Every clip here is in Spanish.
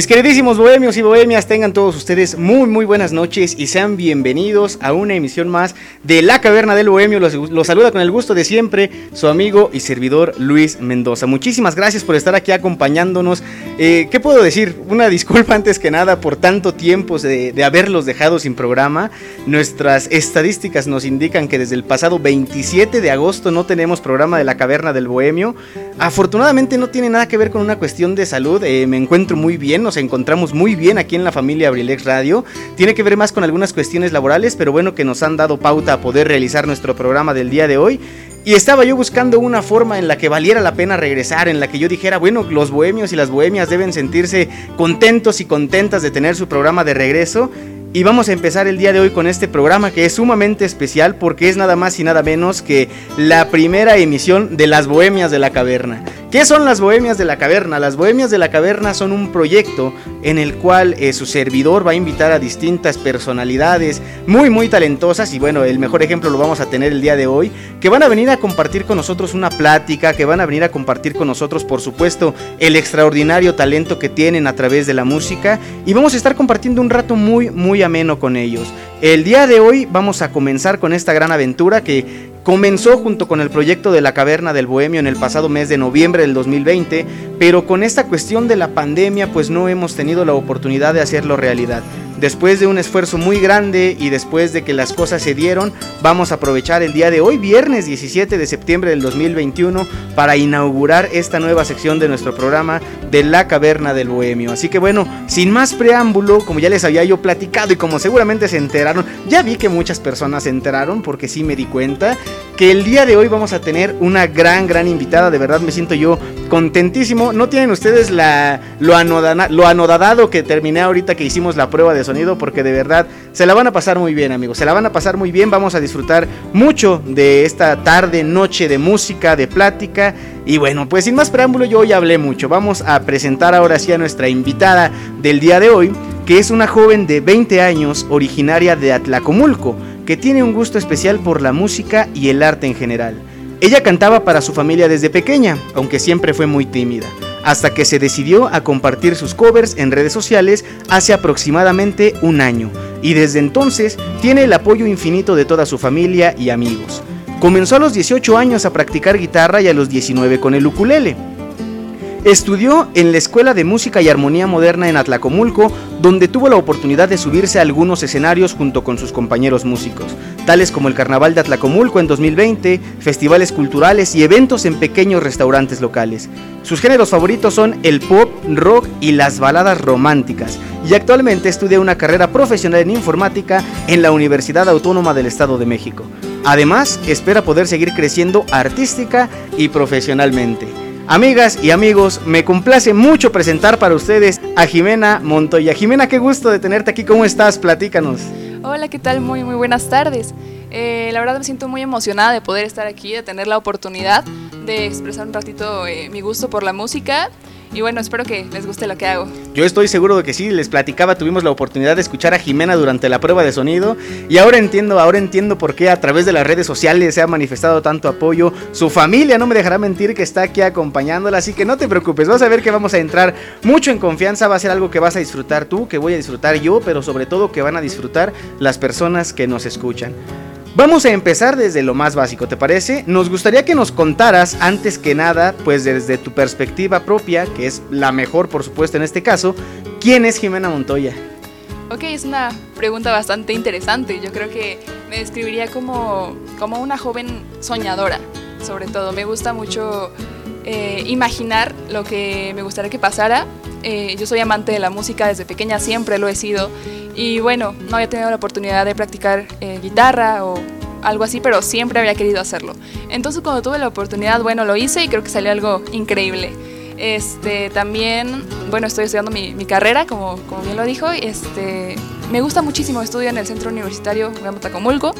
Mis queridísimos bohemios y bohemias, tengan todos ustedes muy muy buenas noches y sean bienvenidos a una emisión más de La Caverna del Bohemio. Los, saluda con el gusto de siempre su amigo y servidor Luis Mendoza. Muchísimas gracias por estar aquí acompañándonos. Eh, ¿Qué puedo decir? Una disculpa antes que nada por tanto tiempo de, de haberlos dejado sin programa. Nuestras estadísticas nos indican que desde el pasado 27 de agosto no tenemos programa de La Caverna del Bohemio. Afortunadamente no tiene nada que ver con una cuestión de salud. Eh, me encuentro muy bien nos encontramos muy bien aquí en la familia Abrilex Radio. Tiene que ver más con algunas cuestiones laborales, pero bueno que nos han dado pauta a poder realizar nuestro programa del día de hoy. Y estaba yo buscando una forma en la que valiera la pena regresar, en la que yo dijera, bueno, los bohemios y las bohemias deben sentirse contentos y contentas de tener su programa de regreso. Y vamos a empezar el día de hoy con este programa que es sumamente especial porque es nada más y nada menos que la primera emisión de Las Bohemias de la Caverna. ¿Qué son las Bohemias de la Caverna? Las Bohemias de la Caverna son un proyecto en el cual eh, su servidor va a invitar a distintas personalidades muy muy talentosas y bueno, el mejor ejemplo lo vamos a tener el día de hoy, que van a venir a compartir con nosotros una plática, que van a venir a compartir con nosotros por supuesto el extraordinario talento que tienen a través de la música y vamos a estar compartiendo un rato muy muy ameno con ellos. El día de hoy vamos a comenzar con esta gran aventura que Comenzó junto con el proyecto de la Caverna del Bohemio en el pasado mes de noviembre del 2020, pero con esta cuestión de la pandemia pues no hemos tenido la oportunidad de hacerlo realidad. Después de un esfuerzo muy grande y después de que las cosas se dieron, vamos a aprovechar el día de hoy, viernes 17 de septiembre del 2021, para inaugurar esta nueva sección de nuestro programa de La Caverna del Bohemio. Así que bueno, sin más preámbulo, como ya les había yo platicado y como seguramente se enteraron, ya vi que muchas personas se enteraron porque sí me di cuenta que el día de hoy vamos a tener una gran, gran invitada. De verdad me siento yo contentísimo. No tienen ustedes la, lo, lo anodadado que terminé ahorita que hicimos la prueba de sonido porque de verdad se la van a pasar muy bien amigos. Se la van a pasar muy bien. Vamos a disfrutar mucho de esta tarde, noche de música, de plática. Y bueno, pues sin más preámbulo yo hoy hablé mucho. Vamos a presentar ahora sí a nuestra invitada del día de hoy, que es una joven de 20 años originaria de Atlacomulco que tiene un gusto especial por la música y el arte en general. Ella cantaba para su familia desde pequeña, aunque siempre fue muy tímida, hasta que se decidió a compartir sus covers en redes sociales hace aproximadamente un año, y desde entonces tiene el apoyo infinito de toda su familia y amigos. Comenzó a los 18 años a practicar guitarra y a los 19 con el ukulele. Estudió en la Escuela de Música y Armonía Moderna en Atlacomulco, donde tuvo la oportunidad de subirse a algunos escenarios junto con sus compañeros músicos, tales como el Carnaval de Atlacomulco en 2020, festivales culturales y eventos en pequeños restaurantes locales. Sus géneros favoritos son el pop, rock y las baladas románticas, y actualmente estudia una carrera profesional en informática en la Universidad Autónoma del Estado de México. Además, espera poder seguir creciendo artística y profesionalmente. Amigas y amigos, me complace mucho presentar para ustedes a Jimena Montoya. Jimena, qué gusto de tenerte aquí. ¿Cómo estás? Platícanos. Hola, ¿qué tal? Muy, muy buenas tardes. Eh, la verdad me siento muy emocionada de poder estar aquí, de tener la oportunidad de expresar un ratito eh, mi gusto por la música. Y bueno, espero que les guste lo que hago. Yo estoy seguro de que sí, les platicaba, tuvimos la oportunidad de escuchar a Jimena durante la prueba de sonido y ahora entiendo, ahora entiendo por qué a través de las redes sociales se ha manifestado tanto apoyo. Su familia no me dejará mentir que está aquí acompañándola, así que no te preocupes, vas a ver que vamos a entrar mucho en confianza, va a ser algo que vas a disfrutar tú, que voy a disfrutar yo, pero sobre todo que van a disfrutar las personas que nos escuchan. Vamos a empezar desde lo más básico, ¿te parece? Nos gustaría que nos contaras, antes que nada, pues desde tu perspectiva propia, que es la mejor por supuesto en este caso, ¿quién es Jimena Montoya? Ok, es una pregunta bastante interesante. Yo creo que me describiría como, como una joven soñadora, sobre todo. Me gusta mucho eh, imaginar lo que me gustaría que pasara. Eh, yo soy amante de la música desde pequeña, siempre lo he sido. Y bueno, no había tenido la oportunidad de practicar eh, guitarra o algo así, pero siempre había querido hacerlo. Entonces cuando tuve la oportunidad, bueno, lo hice y creo que salió algo increíble. Este, también, bueno, estoy estudiando mi, carrera, como, como bien lo dijo. Este, me gusta muchísimo, estudio en el Centro Universitario Gamotacomulco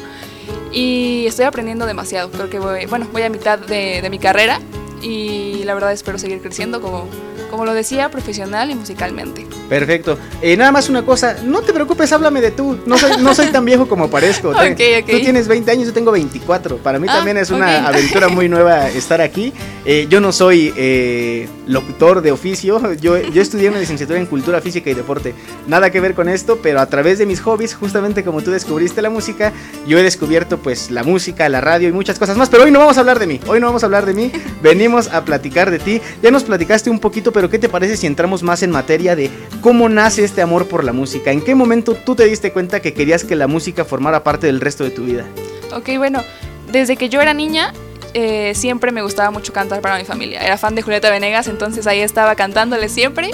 y estoy aprendiendo demasiado. Creo que voy, bueno, voy a mitad de, de mi carrera y la verdad espero seguir creciendo como, como lo decía, profesional y musicalmente. Perfecto. Eh, nada más una cosa, no te preocupes, háblame de tú. No soy, no soy tan viejo como parezco. Tú tienes 20 años, yo tengo 24. Para mí ah, también es una aventura muy nueva estar aquí. Eh, yo no soy eh, locutor de oficio, yo, yo estudié una licenciatura en cultura física y deporte. Nada que ver con esto, pero a través de mis hobbies, justamente como tú descubriste la música, yo he descubierto pues la música, la radio y muchas cosas más. Pero hoy no vamos a hablar de mí, hoy no vamos a hablar de mí, venimos a platicar de ti. Ya nos platicaste un poquito, pero ¿qué te parece si entramos más en materia de cómo nace este amor por la música? ¿En qué momento tú te diste cuenta que querías que la música formara parte del resto de tu vida? Ok, bueno, desde que yo era niña eh, siempre me gustaba mucho cantar para mi familia. Era fan de Julieta Venegas, entonces ahí estaba cantándole siempre.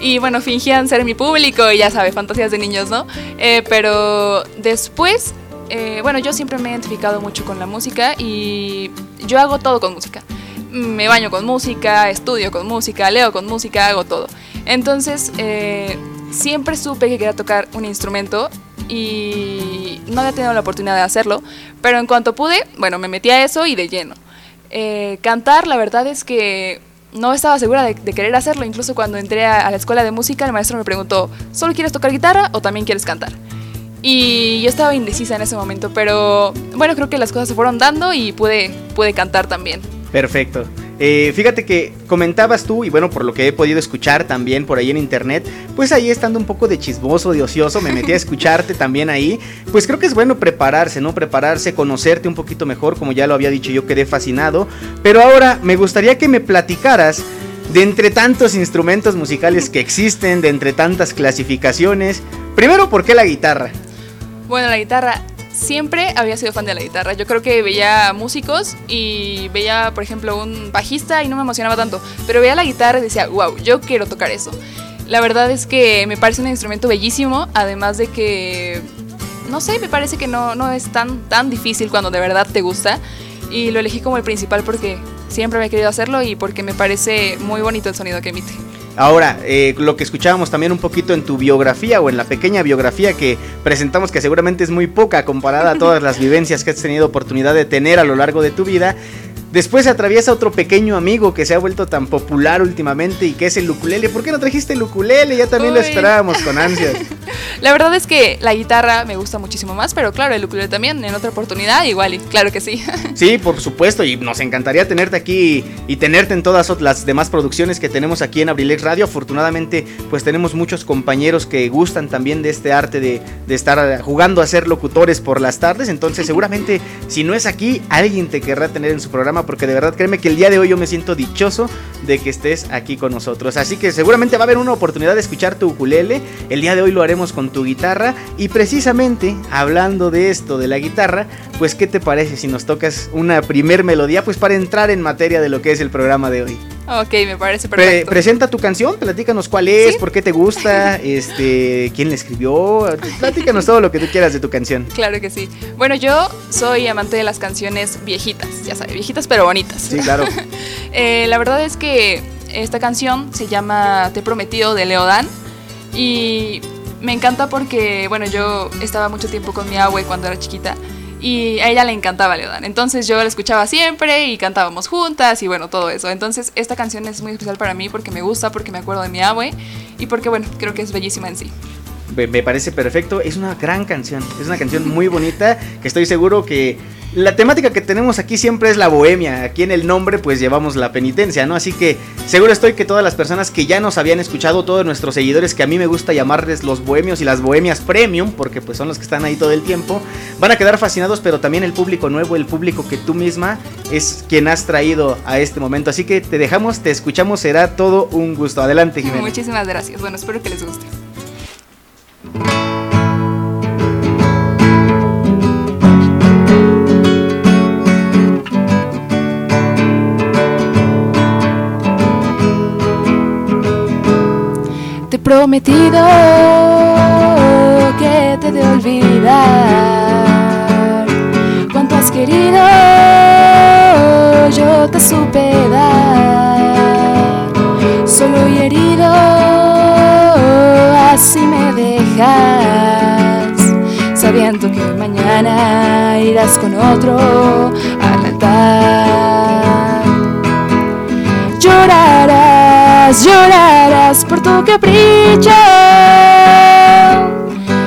Y bueno, fingían ser mi público y ya sabes, fantasías de niños, ¿no? Eh, pero después, eh, bueno, yo siempre me he identificado mucho con la música y yo hago todo con música me baño con música, estudio con música, leo con música, hago todo. Entonces, eh, siempre supe que quería tocar un instrumento y no había tenido la oportunidad de hacerlo, pero en cuanto pude, bueno, me metí a eso y de lleno. Eh, cantar, la verdad es que no estaba segura de, querer hacerlo, incluso cuando entré a, a, la escuela de música, el maestro me preguntó, ¿solo quieres tocar guitarra o también quieres cantar? Y yo estaba indecisa en ese momento, pero bueno, creo que las cosas se fueron dando y pude, pude cantar también. Perfecto. Eh, fíjate que comentabas tú, y bueno, por lo que he podido escuchar también por ahí en internet, pues ahí estando un poco de chismoso, de ocioso, me metí a escucharte también ahí. Pues creo que es bueno prepararse, ¿no? Prepararse, conocerte un poquito mejor, como ya lo había dicho, yo quedé fascinado. Pero ahora me gustaría que me platicaras de entre tantos instrumentos musicales que existen, de entre tantas clasificaciones. Primero, ¿por qué la guitarra? Bueno, la guitarra siempre había sido fan de la guitarra. Yo creo que veía músicos y veía, por ejemplo, un bajista y no me emocionaba tanto, pero veía la guitarra y decía, wow, yo quiero tocar eso. La verdad es que me parece un instrumento bellísimo, además de que, no sé, me parece que no, no es tan, tan difícil cuando de verdad te gusta. Y lo elegí como el principal porque siempre me he querido hacerlo y porque me parece muy bonito el sonido que emite. Ahora, eh, lo que escuchábamos también un poquito en tu biografía o en la pequeña biografía que presentamos, que seguramente es muy poca comparada a todas las vivencias que has tenido oportunidad de tener a lo largo de tu vida, Después se atraviesa otro pequeño amigo que se ha vuelto tan popular últimamente y que es el ukulele. ¿Por qué no trajiste el ukulele? Ya también lo esperábamos con ansias. La verdad es que la guitarra me gusta muchísimo más, pero claro, el ukulele también en otra oportunidad igual, y claro que sí. Sí, por supuesto, y nos encantaría tenerte aquí y tenerte en todas las demás producciones que tenemos aquí en Abrilex Radio. Afortunadamente, pues tenemos muchos compañeros que gustan también de este arte de, de estar jugando a ser locutores por las tardes. Entonces, seguramente, si no es aquí, alguien te querrá tener en su programa porque de verdad créeme que el día de hoy yo me siento dichoso de que estés aquí con nosotros. Así que seguramente va a haber una oportunidad de escuchar tu ukulele. El día de hoy lo haremos con tu guitarra. Y precisamente hablando de esto, de la guitarra, pues ¿qué te parece si nos tocas una primer melodía? Pues para entrar en materia de lo que es el programa de hoy. Ok, me parece perfecto. presenta tu canción, platícanos cuál es, por qué te gusta, este, quién la escribió, platícanos todo lo que tú quieras de tu canción. Claro que sí. Bueno, yo soy amante de las canciones viejitas, ya sabes, viejitas pero bonitas. Sí, claro. Eh, la verdad es que esta canción se llama Te he prometido de Leodán y me encanta porque, bueno, yo estaba mucho tiempo con mi abue cuando era chiquita y a ella le encantaba Leodán. Entonces yo la escuchaba siempre y cantábamos juntas y bueno, todo eso. Entonces esta canción es muy especial para mí porque me gusta, porque me acuerdo de mi abue y porque bueno, creo que es bellísima en sí. Me parece perfecto, es una gran canción, es una canción muy bonita que estoy seguro que la temática que tenemos aquí siempre es la bohemia. Aquí en el nombre pues llevamos la penitencia, ¿no? Así que seguro estoy que todas las personas que ya nos habían escuchado, todos nuestros seguidores que a mí me gusta llamarles los bohemios y las bohemias premium, porque pues son los que están ahí todo el tiempo, van a quedar fascinados, pero también el público nuevo, el público que tú misma es quien has traído a este momento. Así que te dejamos, te escuchamos, será todo un gusto. Adelante, Jimena. Muchísimas gracias. Bueno, espero que les guste. Prometido que te de olvidar. Cuánto has querido yo te supe dar solo y herido así me dejas. Sabiendo que mañana irás con otro al altar llorarás llorarás por tu capricho.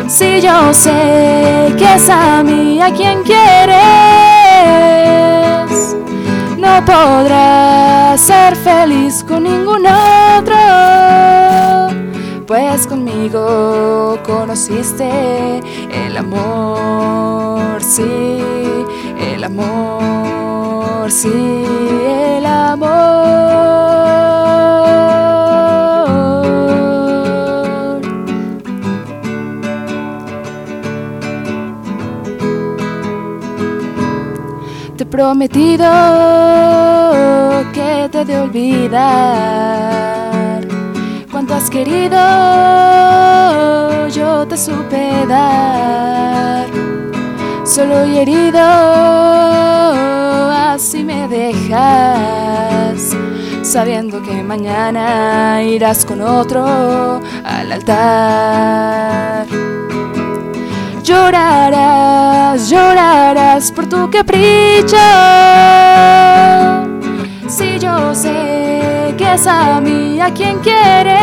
Si yo sé que es a mí a quien quieres, no podrás ser feliz con ningún otro. Pues conmigo conociste el amor, sí, el amor, sí, el amor. Prometido que te de olvidar. Cuánto has querido, yo te supe dar. Solo y herido, así me dejas. Sabiendo que mañana irás con otro al altar. Llorarás, llorarás por tu capricho. Si yo sé que es a mí a quien quieres,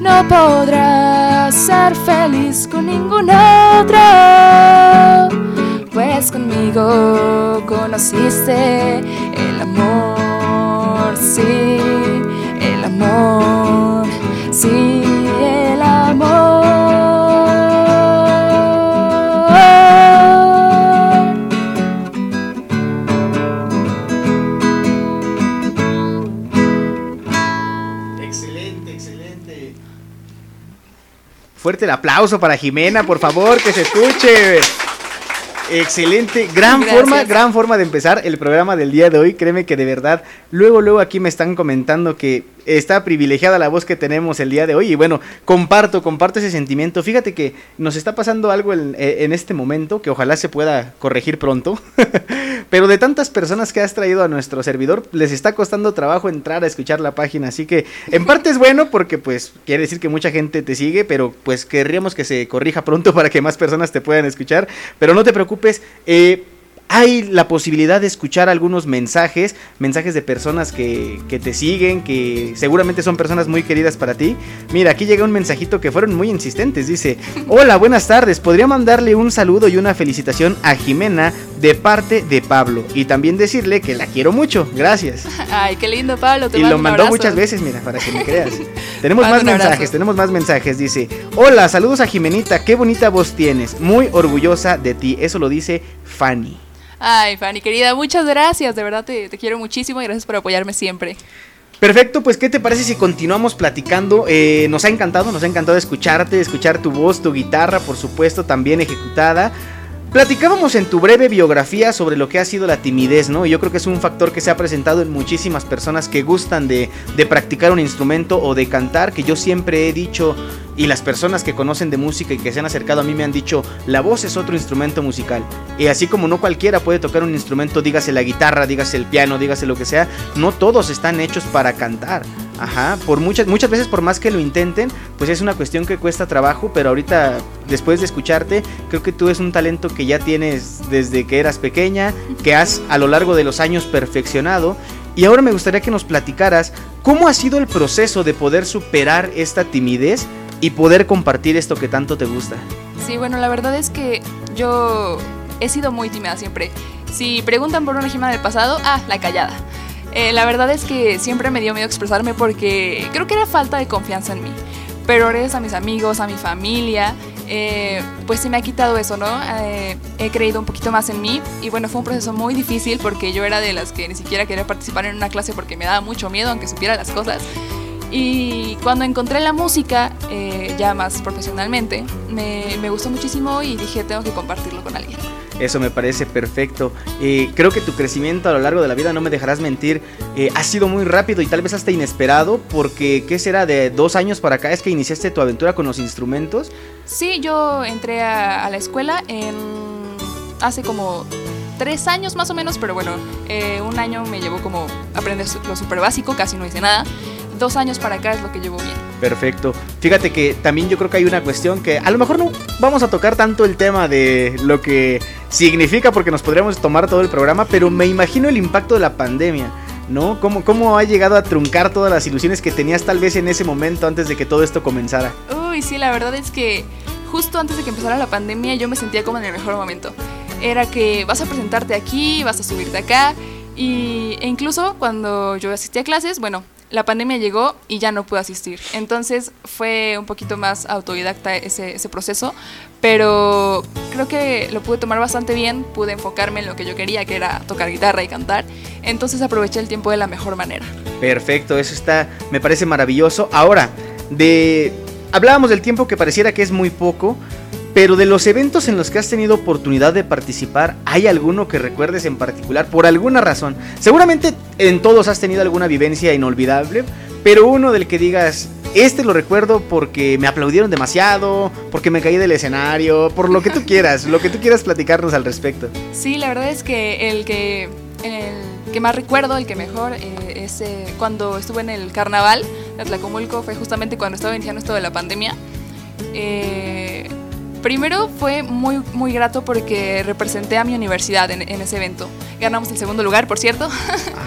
no podrás ser feliz con ningún otro. Pues conmigo conociste el amor, sí, el amor, sí, Fuerte el aplauso para Jimena, por favor, que se escuche. Excelente, gran forma, gran forma de empezar el programa del día de hoy. Créeme que de verdad, luego, luego aquí me están comentando que está privilegiada la voz que tenemos el día de hoy. Y bueno, comparto, comparto ese sentimiento. Fíjate que nos está pasando algo en, eh, en este momento que ojalá se pueda corregir pronto. Pero de tantas personas que has traído a nuestro servidor, les está costando trabajo entrar a escuchar la página. Así que en parte es bueno porque pues quiere decir que mucha gente te sigue, pero pues querríamos que se corrija pronto para que más personas te puedan escuchar. Pero no te preocupes. Eh, hay la posibilidad de escuchar algunos mensajes, mensajes de personas que, que, te siguen, que seguramente son personas muy queridas para ti. Mira, aquí llega un mensajito que fueron muy insistentes. Dice, hola, buenas tardes. ¿Podría mandarle un saludo y una felicitación a Jimena de parte de Pablo? Y también decirle que la quiero mucho. Gracias. Ay, qué lindo, Pablo. y lo mandó muchas veces, mira, para que me creas. tenemos más mensajes, tenemos más mensajes. Dice, hola, saludos a Jimenita, qué bonita voz tienes. Muy orgullosa de ti. Eso lo dice Fanny. Ay, Fanny, querida, muchas gracias. De verdad te, quiero muchísimo y gracias por apoyarme siempre. Perfecto, pues ¿qué te parece si continuamos platicando? Eh, nos ha encantado, nos ha encantado escucharte, escuchar tu voz, tu guitarra, por supuesto, también ejecutada. Platicábamos en tu breve biografía sobre lo que ha sido la timidez, ¿no? Y yo creo que es un factor que se ha presentado en muchísimas personas que gustan de, practicar un instrumento o de cantar, que yo siempre he dicho, y las personas que conocen de música y que se han acercado a mí me han dicho, la voz es otro instrumento musical. Y así como no cualquiera puede tocar un instrumento, dígase la guitarra, dígase el piano, dígase lo que sea, no todos están hechos para cantar. Ajá, por muchas, muchas veces por más que lo intenten, pues es una cuestión que cuesta trabajo, pero ahorita, después de escucharte, creo que tú es un talento que ya tienes desde que eras pequeña, que has a lo largo de los años perfeccionado. Y ahora me gustaría que nos platicaras cómo ha sido el proceso de poder superar esta timidez y poder compartir esto que tanto te gusta. Sí, bueno, la verdad es que yo he sido muy tímida siempre. Si preguntan por una gima del pasado, ah, la callada. Eh, la verdad es que siempre me dio miedo expresarme porque creo que era falta de confianza en mí. Pero gracias a mis amigos, a mi familia, eh, pues se me ha quitado eso, ¿no? Eh, he creído un poquito más en mí y bueno, fue un proceso muy difícil porque yo era de las que ni siquiera quería participar en una clase porque me daba mucho miedo aunque supiera las cosas. Y cuando encontré la música, ya más profesionalmente, me, me gustó muchísimo y dije, tengo que compartirlo con alguien. Eso me parece perfecto. Eh, creo que tu crecimiento a lo largo de la vida, no me dejarás mentir, eh, ha sido muy rápido y tal vez hasta inesperado, porque ¿qué será? De dos años para acá es que iniciaste tu aventura con los instrumentos. Sí, yo entré a, la escuela en hace como tres años más o menos, pero bueno, eh, un año me llevó como aprender lo súper básico, casi no hice nada dos años para acá es lo que llevo bien. Perfecto. Fíjate que también yo creo que hay una cuestión que a lo mejor no vamos a tocar tanto el tema de lo que significa porque nos podríamos tomar todo el programa, pero me imagino el impacto de la pandemia. ¿No? ¿Cómo, ¿Cómo ha llegado a truncar todas las ilusiones que tenías tal vez en ese momento antes de que todo esto comenzara? Uy, sí, la verdad es que justo antes de que empezara la pandemia yo me sentía como en el mejor momento. Era que vas a presentarte aquí, vas a subirte acá. Y, e incluso cuando yo asistí a clases, bueno, la pandemia llegó y ya no pude asistir. Entonces fue un poquito más autodidacta ese, proceso, pero creo que lo pude tomar bastante bien, pude enfocarme en lo que yo quería, que era tocar guitarra y cantar. Entonces aproveché el tiempo de la mejor manera. Perfecto, eso está, me parece maravilloso. Ahora, de... Hablábamos del tiempo que pareciera que es muy poco, pero de los eventos en los que has tenido oportunidad de participar, ¿hay alguno que recuerdes en particular por alguna razón? Seguramente en todos has tenido alguna vivencia inolvidable, pero uno del que digas, este lo recuerdo porque me aplaudieron demasiado, porque me caí del escenario, por lo que tú quieras, lo que tú quieras platicarnos al respecto. Sí, la verdad es que el que, el que más recuerdo, el que mejor, eh, es eh, cuando estuve en el carnaval de Atlacomulco, fue justamente cuando estaba iniciando esto de la pandemia. Eh, Primero fue muy, muy grato porque representé a mi universidad en, ese evento. Ganamos el segundo lugar, por cierto.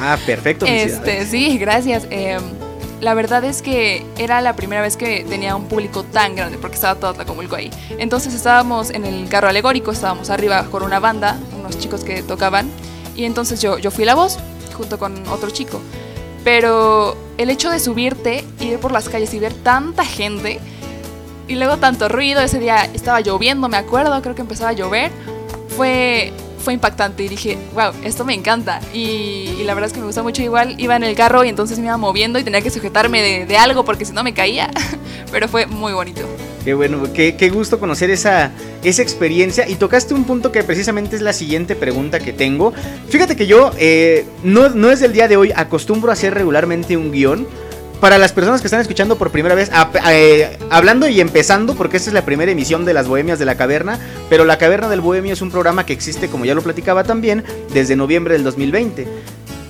Ah, perfecto. Este, sí, gracias. Em, la verdad es que era la primera vez que tenía un público tan grande porque estaba todo Tlacomulco ahí. Entonces estábamos en el carro alegórico, estábamos arriba con una banda, unos chicos que tocaban, y entonces yo, yo fui la voz junto con otro chico. Pero el hecho de subirte, ir por las calles y ver tanta gente, y luego tanto ruido, ese día estaba lloviendo, me acuerdo, creo que empezaba a llover. Fue, fue impactante y dije, wow, esto me encanta. Y, la verdad es que me gusta mucho igual. Iba en el carro y entonces me iba moviendo y tenía que sujetarme de, algo porque si no me caía. Pero fue muy bonito. Qué bueno, qué, qué, gusto conocer esa, esa experiencia. Y tocaste un punto que precisamente es la siguiente pregunta que tengo. Fíjate que yo eh, no, no es del día de hoy, acostumbro a hacer regularmente un guion para las personas que están escuchando por primera vez, eh, hablando y empezando, porque esta es la primera emisión de las Bohemias de la Caverna, pero La Caverna del Bohemio es un programa que existe, como ya lo platicaba también, desde noviembre del 2020.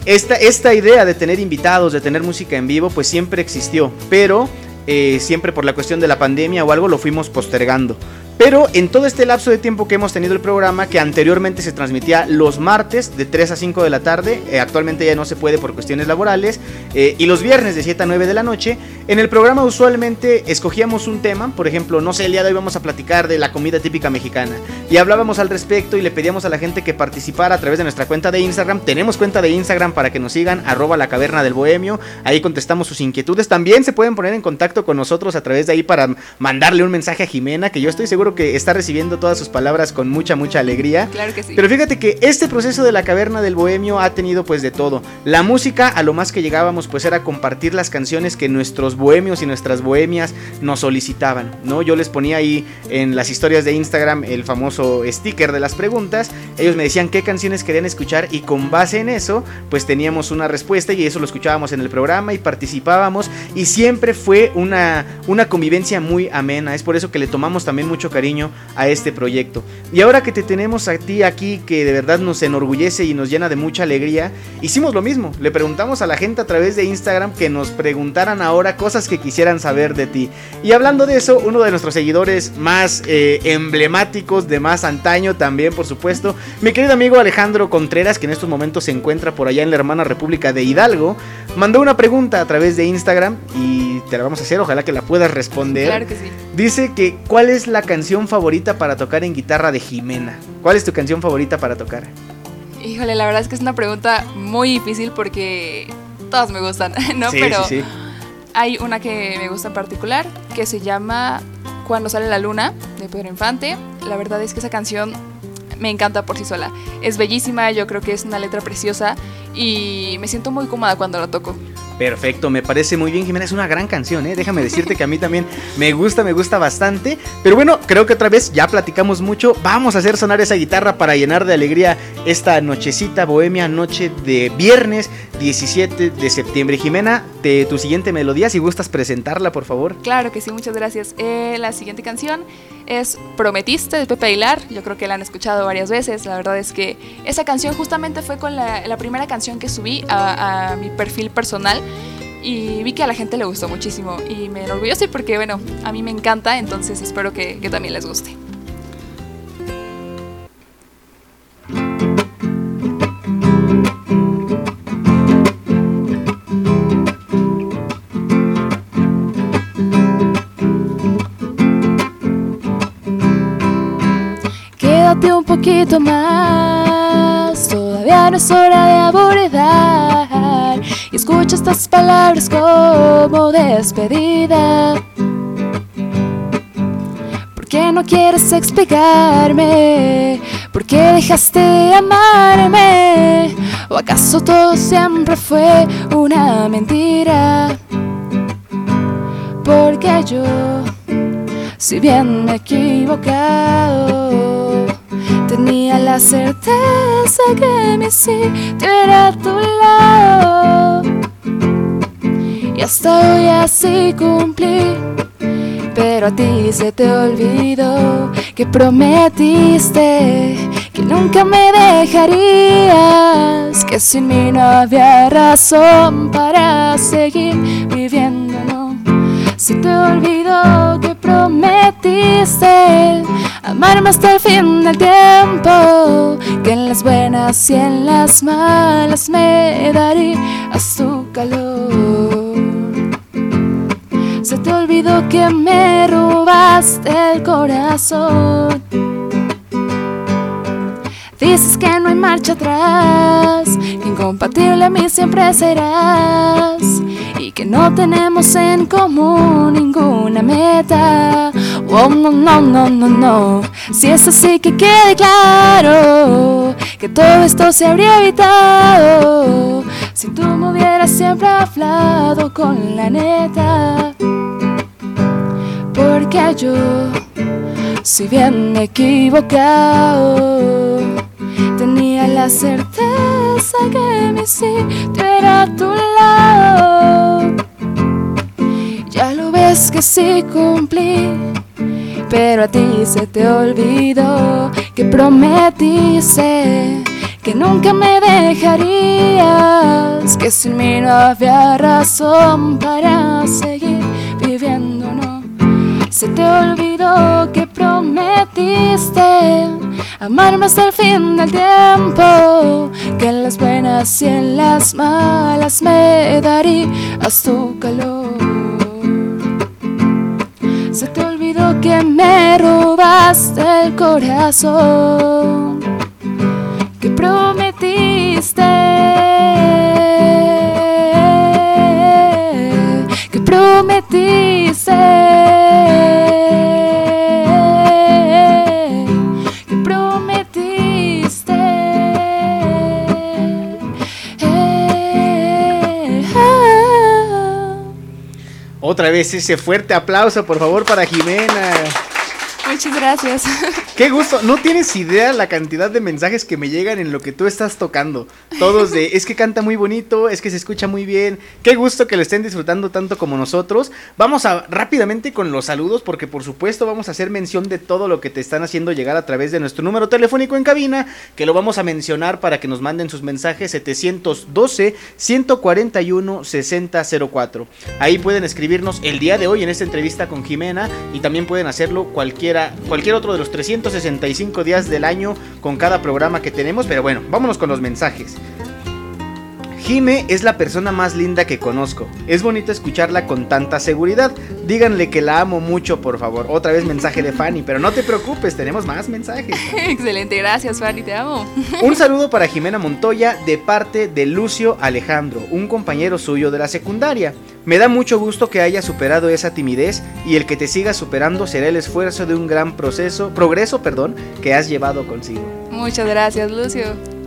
Esta, esta idea de tener invitados, de tener música en vivo, pues siempre existió, pero eh, siempre por la cuestión de la pandemia o algo lo fuimos postergando. Pero en todo este lapso de tiempo que hemos tenido el programa, que anteriormente se transmitía los martes de 3 a 5 de la tarde, eh, actualmente ya no se puede por cuestiones laborales, eh, y los viernes de 7 a 9 de la noche, en el programa usualmente escogíamos un tema, por ejemplo, no sé, el día de hoy vamos a platicar de la comida típica mexicana, y hablábamos al respecto y le pedíamos a la gente que participara a través de nuestra cuenta de Instagram, tenemos cuenta de Instagram para que nos sigan, arroba la caverna del bohemio, ahí contestamos sus inquietudes, también se pueden poner en contacto con nosotros a través de ahí para mandarle un mensaje a Jimena, que yo estoy seguro que está recibiendo todas sus palabras con mucha, mucha alegría. Claro que sí. Pero fíjate que este proceso de la caverna del bohemio ha tenido pues de todo. La música, a lo más que llegábamos, pues era compartir las canciones que nuestros bohemios y nuestras bohemias nos solicitaban, ¿no? Yo les ponía ahí en las historias de Instagram el famoso sticker de las preguntas. Ellos me decían qué canciones querían escuchar y con base en eso, pues teníamos una respuesta y eso lo escuchábamos en el programa y participábamos y siempre fue una, una convivencia muy amena. Es por eso que le tomamos también mucho cariño a este proyecto. Y ahora que te tenemos a ti aquí, que de verdad nos enorgullece y nos llena de mucha alegría, hicimos lo mismo. Le preguntamos a la gente a través de Instagram que nos preguntaran ahora cosas que quisieran saber de ti. Y hablando de eso, uno de nuestros seguidores más eh, emblemáticos, de más antaño también, por supuesto, mi querido amigo Alejandro Contreras, que en estos momentos se encuentra por allá en la hermana República de Hidalgo, mandó una pregunta a través de Instagram y te la vamos a hacer, ojalá que la puedas responder. Claro que sí. Dice que ¿cuál es la canción favorita para tocar en guitarra de Jimena? ¿Cuál es tu canción favorita para tocar? Híjole, la verdad es que es una pregunta muy difícil porque todas me gustan, ¿no? Sí, Pero sí, sí. hay una que me gusta en particular que se llama Cuando sale la luna de Pedro Infante. La verdad es que esa canción me encanta por sí sola. Es bellísima, yo creo que es una letra preciosa y me siento muy cómoda cuando la toco. Perfecto, me parece muy bien, Jimena. Es una gran canción, ¿eh? Déjame decirte que a mí también me gusta, me gusta bastante. Pero bueno, creo que otra vez ya platicamos mucho. Vamos a hacer sonar esa guitarra para llenar de alegría esta nochecita bohemia, noche de viernes 17 de septiembre. Jimena, de tu siguiente melodía, si gustas presentarla, por favor. Claro que sí, muchas gracias. Eh, la siguiente canción es Prometiste de Pepe Aguilar. Yo creo que la han escuchado varias veces. La verdad es que esa canción justamente fue con la, primera canción que subí a mi perfil personal. Y vi que a la gente le gustó muchísimo. Y me enorgullecí porque, bueno, a mí me encanta. Entonces espero que, que también les guste. Quédate un poquito más, todavía no es hora de abordar. Escucha estas palabras como despedida. ¿Por qué no quieres explicarme? ¿Por qué dejaste de amarme? ¿O acaso todo siempre fue una mentira? Porque yo si bien me he equivocado, tenía la certeza que mi sitio era a tu lado. Hasta hoy así cumplí, pero a ti se te olvidó que prometiste que nunca me dejarías, que sin mí no había razón para seguir viviendo, no. Se te olvidó que prometiste amarme hasta el fin del tiempo, que en las buenas y en las malas me darías tu calor. Olvidó que me robaste el corazón. Dices que no hay marcha atrás, que incompatible a mí siempre serás y que no tenemos en común ninguna meta. Oh, no, no, no, no, no. Si es así que quede claro que todo esto se habría evitado si tú me hubieras siempre hablado con la neta. Yo, si bien equivocado, tenía la certeza que mi sitio era a tu lado. Ya lo ves que sí cumplí, pero a ti se te olvidó que prometiste que nunca me dejarías, que sin mí no había razón para seguir. Se te olvidó que prometiste amarme hasta el fin del tiempo, que en las buenas y en las malas me darías tu calor. Se te olvidó que me robaste el corazón, que Otra vez ese fuerte aplauso, por favor, para Jimena. Muchas gracias. Qué gusto. No tienes idea la cantidad de mensajes que me llegan en lo que tú estás tocando. Todos de, es que canta muy bonito, es que se escucha muy bien. Qué gusto que lo estén disfrutando tanto como nosotros. Vamos a rápidamente con los saludos porque por supuesto vamos a hacer mención de todo lo que te están haciendo llegar a través de nuestro número telefónico en cabina, que lo vamos a mencionar para que nos manden sus mensajes 712 141 6004. Ahí pueden escribirnos el día de hoy en esta entrevista con Jimena y también pueden hacerlo cualquiera, cualquier otro de los 365 días del año con cada programa que tenemos. Pero bueno, vámonos con los mensajes. Jime es la persona más linda que conozco. Es bonito escucharla con tanta seguridad. Díganle que la amo mucho, por favor. Otra vez mensaje de Fanny, pero no te preocupes, tenemos más mensajes. Excelente, gracias Fanny, te amo. Un saludo para Jimena Montoya de parte de Lucio Alejandro, un compañero suyo de la secundaria. Me da mucho gusto que haya superado esa timidez y el que te siga superando será el esfuerzo de un gran proceso, progreso, perdón, que has llevado consigo. Muchas gracias, Lucio.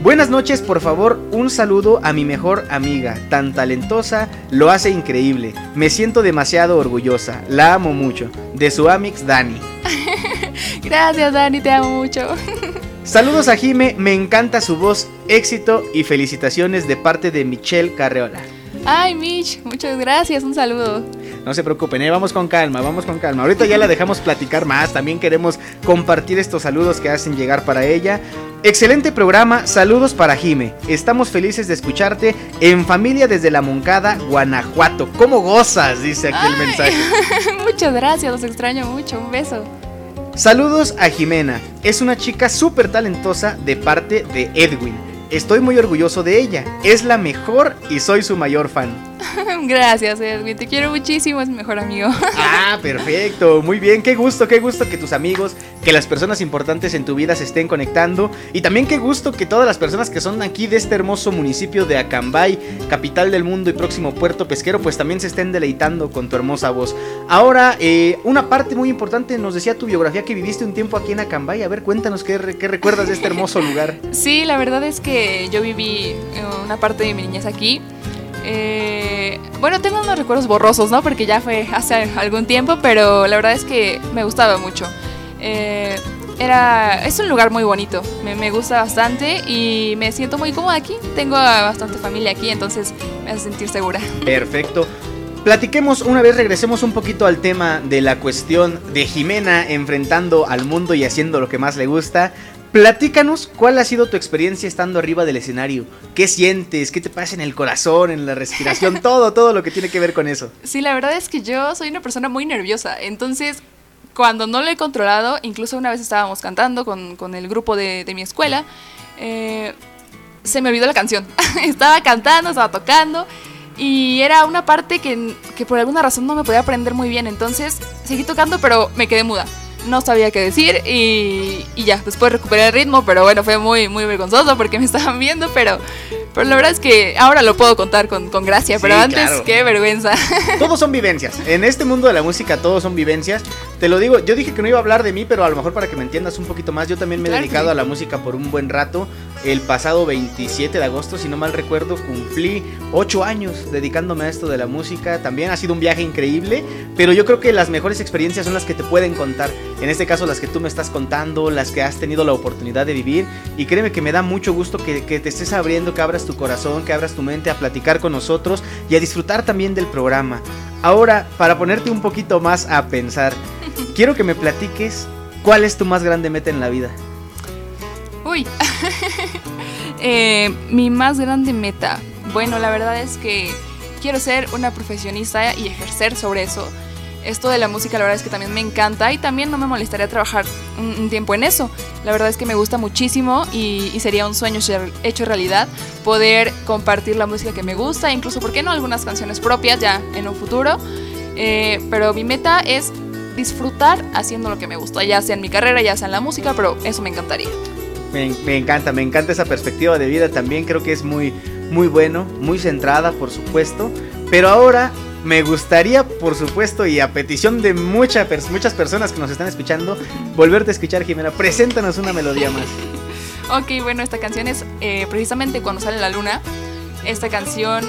Buenas noches, por favor, un saludo a mi mejor amiga, tan talentosa, lo hace increíble. Me siento demasiado orgullosa, la amo mucho. De su amix Dani. Gracias, Dani, te amo mucho. Saludos a Jime, me encanta su voz, éxito y felicitaciones de parte de Michelle Carreola. Ay, Mitch, muchas gracias, un saludo. No se preocupen, eh, vamos con calma, vamos con calma. Ahorita ya la dejamos platicar más, también queremos compartir estos saludos que hacen llegar para ella. Excelente programa, saludos para Jime. Estamos felices de escucharte en familia desde la Moncada, Guanajuato. ¿Cómo gozas? Dice aquí el mensaje. Muchas gracias, los extraño mucho, un beso. Saludos a Jimena, es una chica súper talentosa de parte de Edwin. Estoy muy orgulloso de ella, es la mejor y soy su mayor fan. Gracias, Edwin. Te quiero muchísimo, es mi mejor amigo. Ah, perfecto. Muy bien. Qué gusto, qué gusto que tus amigos, que las personas importantes en tu vida se estén conectando. Y también qué gusto que todas las personas que son aquí de este hermoso municipio de Acambay, capital del mundo y próximo puerto pesquero, pues también se estén deleitando con tu hermosa voz. Ahora, eh, una parte muy importante nos decía tu biografía que viviste un tiempo aquí en Acambay. A ver, cuéntanos qué, qué recuerdas de este hermoso lugar. Sí, la verdad es que yo viví eh, una parte de mi niñez aquí. Eh, bueno, tengo unos recuerdos borrosos, ¿no? Porque ya fue hace algún tiempo, pero la verdad es que me gustaba mucho. Eh, era, es un lugar muy bonito, me, me, gusta bastante y me siento muy cómoda aquí. Tengo bastante familia aquí, entonces me hace sentir segura. Perfecto. Platiquemos una vez, regresemos un poquito al tema de la cuestión de Jimena enfrentando al mundo y haciendo lo que más le gusta. Platícanos cuál ha sido tu experiencia estando arriba del escenario. ¿Qué sientes? ¿Qué te pasa en el corazón, en la respiración? todo, todo lo que tiene que ver con eso. Sí, la verdad es que yo soy una persona muy nerviosa. Entonces, cuando no lo he controlado, incluso una vez estábamos cantando con, con el grupo de, de mi escuela, eh, se me olvidó la canción. estaba cantando, estaba tocando. Y era una parte que, que por alguna razón no me podía aprender muy bien. Entonces, seguí tocando, pero me quedé muda no sabía qué decir y, y, ya, después recuperé el ritmo, pero bueno, fue muy, muy vergonzoso porque me estaban viendo, pero, pero la verdad es que ahora lo puedo contar con, con gracia, sí, pero antes claro. qué vergüenza. Todos son vivencias, en este mundo de la música todos son vivencias, te lo digo, yo dije que no iba a hablar de mí, pero a lo mejor para que me entiendas un poquito más, yo también me he dedicado sí. a la música por un buen rato, el pasado 27 de agosto, si no mal recuerdo, cumplí 8 años dedicándome a esto de la música, también ha sido un viaje increíble, pero yo creo que las mejores experiencias son las que te pueden contar en este caso las que tú me estás contando, las que has tenido la oportunidad de vivir. Y créeme que me da mucho gusto que, que, te estés abriendo, que abras tu corazón, que abras tu mente a platicar con nosotros y a disfrutar también del programa. Ahora, para ponerte un poquito más a pensar, quiero que me platiques cuál es tu más grande meta en la vida. Uy, eh, mi más grande meta. Bueno, la verdad es que quiero ser una profesionista y ejercer sobre eso esto de la música la verdad es que también me encanta y también no me molestaría trabajar un, tiempo en eso. La verdad es que me gusta muchísimo y, y, sería un sueño hecho realidad poder compartir la música que me gusta, incluso, ¿por qué no? Algunas canciones propias ya en un futuro. Eh, pero mi meta es disfrutar haciendo lo que me gusta, ya sea en mi carrera, ya sea en la música, pero eso me encantaría. Me, encanta, me encanta esa perspectiva de vida también, creo que es muy, muy bueno, muy centrada, por supuesto. Pero ahora me gustaría, por supuesto, y a petición de mucha, muchas personas que nos están escuchando, volverte a escuchar, Jimena. Preséntanos una melodía más. ok, bueno, esta canción es eh, precisamente cuando sale la luna. Esta canción,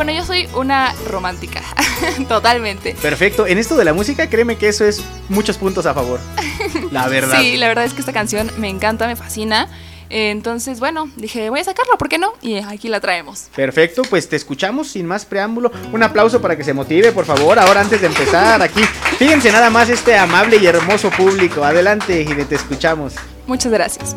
Bueno, yo soy una romántica, totalmente. Perfecto. En esto de la música, créeme que eso es muchos puntos a favor. La verdad. Sí, la verdad es que esta canción me encanta, me fascina. Entonces, bueno, dije, voy a sacarlo, ¿por qué no? Y aquí la traemos. Perfecto, pues te escuchamos sin más preámbulo. Un aplauso para que se motive, por favor. Ahora antes de empezar aquí, fíjense nada más este amable y hermoso público. Adelante, Gine, te escuchamos. Muchas gracias.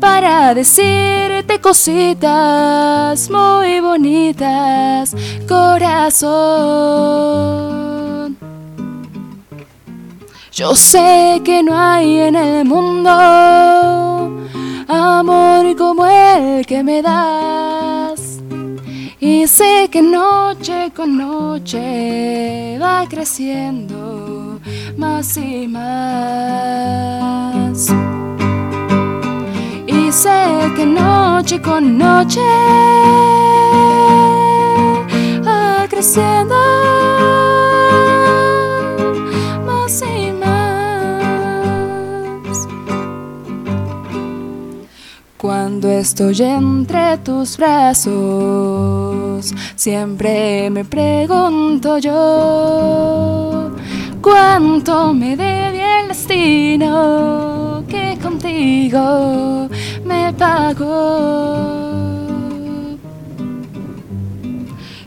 para decirte cositas muy bonitas, corazón. Yo sé que no hay en el mundo amor como el que me das. Y sé que noche con noche va creciendo más y más. Sé que noche con noche va creciendo más y más. Cuando estoy entre tus brazos, siempre me pregunto yo cuánto me debe el destino que contigo me pagó.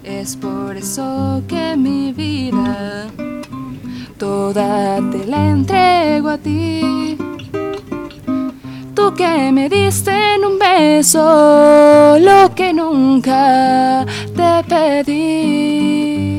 Es por eso que mi vida toda te la entrego a ti. Tú que me diste en un beso lo que nunca te pedí.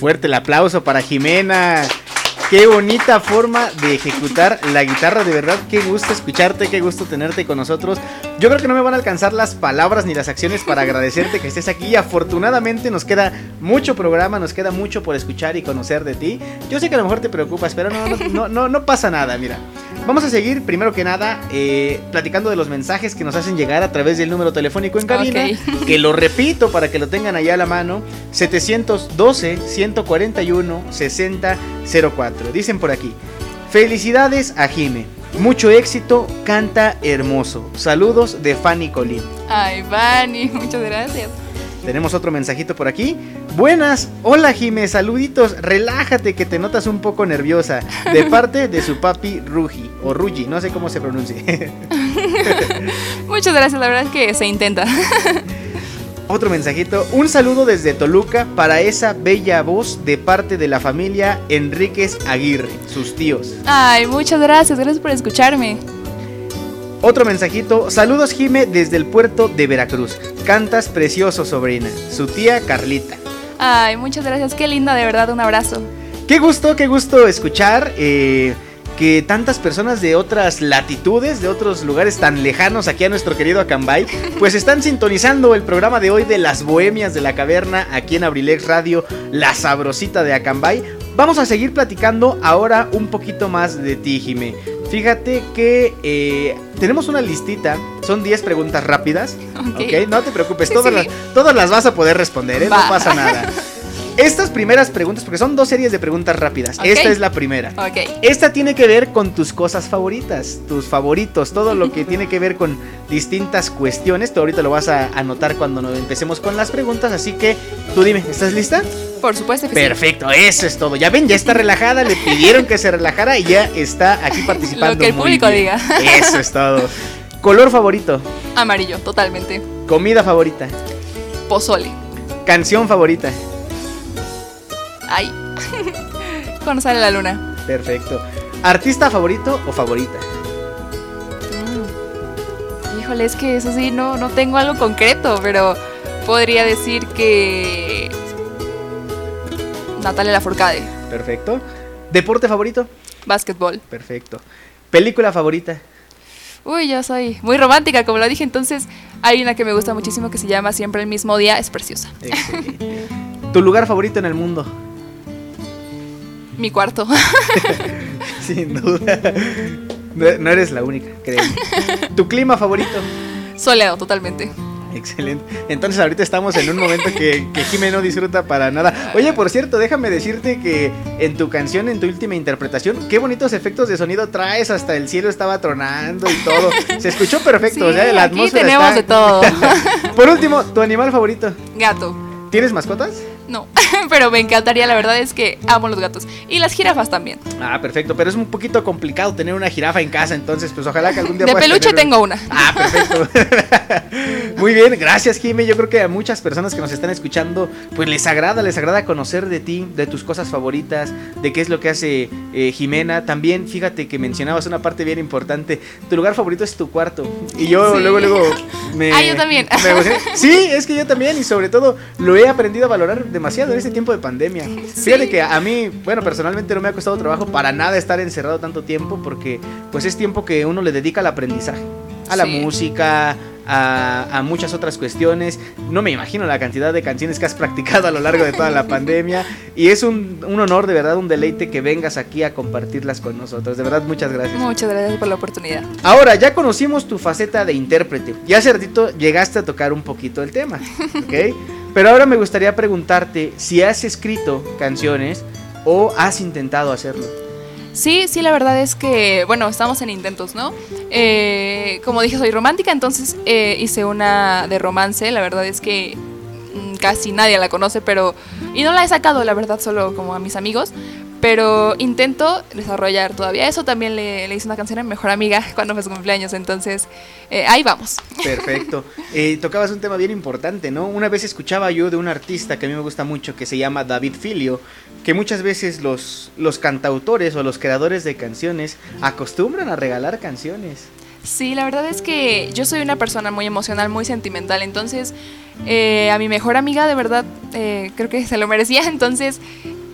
Fuerte el aplauso para Jimena. Qué bonita forma de ejecutar la guitarra, de verdad, qué gusto escucharte, qué gusto tenerte con nosotros. Yo creo que no me van a alcanzar las palabras ni las acciones para agradecerte que estés aquí. Afortunadamente nos queda mucho programa, nos queda mucho por escuchar y conocer de ti. Yo sé que a lo mejor te preocupas, pero no, no, no, no, pasa nada, mira. Vamos a seguir, primero que nada, eh, platicando de los mensajes que nos hacen llegar a través del número telefónico en cabina. Ok. Que lo repito para que lo tengan allá a la mano. 712-141-6004. Dicen por aquí. Felicidades a Jime. Mucho éxito, canta hermoso. Saludos de Fanny Colín. Ay, Vani, muchas gracias. Tenemos otro mensajito por aquí. Buenas, hola Jime, saluditos, relájate que te notas un poco nerviosa. De parte de su papi Ruji, o Ruji, no sé cómo se pronuncie. Muchas gracias, la verdad es que se intenta. Otro mensajito, un saludo desde Toluca para esa bella voz de parte de la familia Enríquez Aguirre, sus tíos. Ay, muchas gracias, gracias por escucharme. Otro mensajito, saludos Jime desde el puerto de Veracruz. Cantas precioso, sobrina. Su tía Carlita. Ay, muchas gracias, qué linda, de verdad, un abrazo. Qué gusto, qué gusto escuchar eh, que tantas personas de otras latitudes, de otros lugares tan lejanos aquí a nuestro querido Acambay, pues están sintonizando el programa de hoy de las Bohemias de la Caverna aquí en Abrilex Radio, La Sabrosita de Acambay. Vamos a seguir platicando ahora un poquito más de ti, Jime. Fíjate que eh, tenemos una listita, son 10 preguntas rápidas, Ok. ¿ok? No te preocupes, todas, sí. Las, todas las vas a poder responder, ¿eh? no pasa nada. Estas primeras preguntas, porque son dos series de preguntas rápidas. Esta es la primera. Ok. Esta tiene que ver con tus cosas favoritas, tus favoritos, todo lo que tiene que ver con distintas cuestiones. Tú ahorita lo vas a anotar cuando nos empecemos con las preguntas, así que tú dime, ¿estás lista? Por supuesto que sí. Perfecto, eso es todo. Ya ven, ya está relajada, le pidieron que se relajara y ya está aquí participando. Lo que el muy público bien. diga. Eso es todo. Color favorito, Amarillo, totalmente. comida favorita, Pozole. canción favorita. Ay. Cuando sale la luna. Perfecto. ¿Artista favorito o favorita? Mm. Híjole, es que eso sí, no, no tengo algo concreto, pero podría decir que. Natalia Lafourcade. Perfecto. ¿Deporte favorito? Básquetbol. Perfecto. ¿Película favorita? Uy, yo soy muy romántica, como lo dije. Entonces, hay una que me gusta muchísimo que se llama Siempre el mismo día. Es preciosa. Excelente. ¿Tu lugar favorito en el mundo? Mi cuarto. Sin duda. No, eres la única, créeme. ¿Tu clima favorito? Soleado, totalmente. Excelente. Entonces ahorita estamos en un momento que, que Jime no disfruta para nada. Oye, por cierto, déjame decirte que en tu canción, en tu última interpretación, qué bonitos efectos de sonido traes. Hasta el cielo estaba tronando y todo. Se escuchó perfecto. o sea, Sí, la aquí atmósfera tenemos está- de todo. Por último, tu animal favorito. Gato. ¿Tienes mascotas? No, pero me encantaría, la verdad es que amo los gatos. Y las jirafas también. Ah, perfecto. Pero es un poquito complicado tener una jirafa en casa. Entonces, pues ojalá que algún día De peluche tener- tengo una. Ah, perfecto. Muy bien, gracias Jime. Yo creo que a muchas personas que nos están escuchando, pues les agrada, les agrada conocer de ti, de tus cosas favoritas, de qué es lo que hace eh, Jimena. También, fíjate que mencionabas una parte bien importante. Tu lugar favorito es tu cuarto. Y yo Sí. luego, luego me... Ah, yo también. me sí, es que yo también y sobre todo lo he aprendido a valorar demasiado en este tiempo de pandemia. Fíjate que a mí, bueno, personalmente no me ha costado trabajo para nada estar encerrado tanto tiempo porque pues es tiempo que uno le dedica al aprendizaje, a la Sí. música, a, a muchas otras cuestiones. No me imagino la cantidad de canciones que has practicado a lo largo de toda la pandemia y es un, un honor, de verdad, un deleite que vengas aquí a compartirlas con nosotros. De verdad, muchas gracias. Muchas gracias por la oportunidad. Ahora, ya conocimos tu faceta de intérprete. Ya hace ratito llegaste a tocar un poquito el tema, ¿ok? Pero ahora me gustaría preguntarte si has escrito canciones o has intentado hacerlo. Sí, sí, la verdad es que, bueno, estamos en intentos, ¿no? Eh, como dije, soy romántica, entonces eh, hice una de romance. La verdad es que mm, casi nadie la conoce, pero... Y no la he sacado, la verdad, solo como a mis amigos. Pero intento desarrollar todavía eso. También le, le hice una canción a mi mejor amiga cuando fue su cumpleaños. Entonces, eh, ahí vamos. Perfecto. Eh, tocabas un tema bien importante, ¿no? Una vez escuchaba yo de un artista que a mí me gusta mucho, que se llama David Filio, que muchas veces los, los cantautores o los creadores de canciones acostumbran a regalar canciones. Sí, la verdad es que yo soy una persona muy emocional, muy sentimental, entonces eh, a mi mejor amiga de verdad eh, creo que se lo merecía, entonces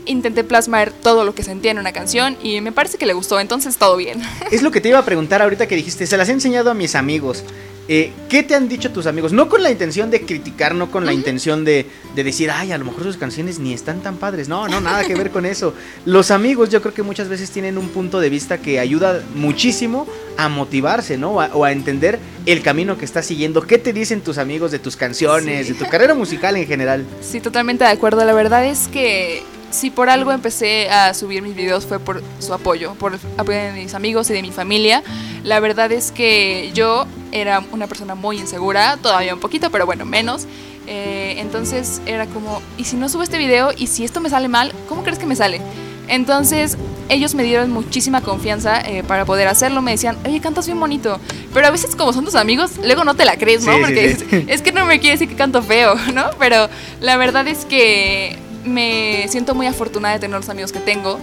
intenté plasmar todo lo que sentía en una canción y me parece que le gustó, entonces todo bien. Es lo que te iba a preguntar ahorita que dijiste, se las he enseñado a mis amigos. Eh, ¿Qué te han dicho tus amigos? No con la intención de criticar, no con la intención de, de decir, ay, a lo mejor sus canciones ni están tan padres. No, no, nada que ver con eso. Los amigos yo creo que muchas veces tienen un punto de vista que ayuda muchísimo a motivarse, ¿no? O a, o a entender el camino que estás siguiendo. ¿Qué te dicen tus amigos de tus canciones, Sí. de tu carrera musical en general? Sí, totalmente de acuerdo, la verdad es que si por algo empecé a subir mis videos fue por su apoyo, por el apoyo de mis amigos y de mi familia. La verdad es que yo era una persona muy insegura, todavía un poquito, pero bueno, menos. Eh, entonces era como, ¿y si no subo este video? ¿Y si esto me sale mal? ¿Cómo crees que me sale? Entonces ellos me dieron muchísima confianza eh, para poder hacerlo. Me decían, oye, cantas bien bonito. Pero a veces como son tus amigos, luego no te la crees, ¿no? Sí, sí, Porque sí. Es, es que no me quiere decir que canto feo, ¿no? Pero la verdad es que me siento muy afortunada de tener los amigos que tengo.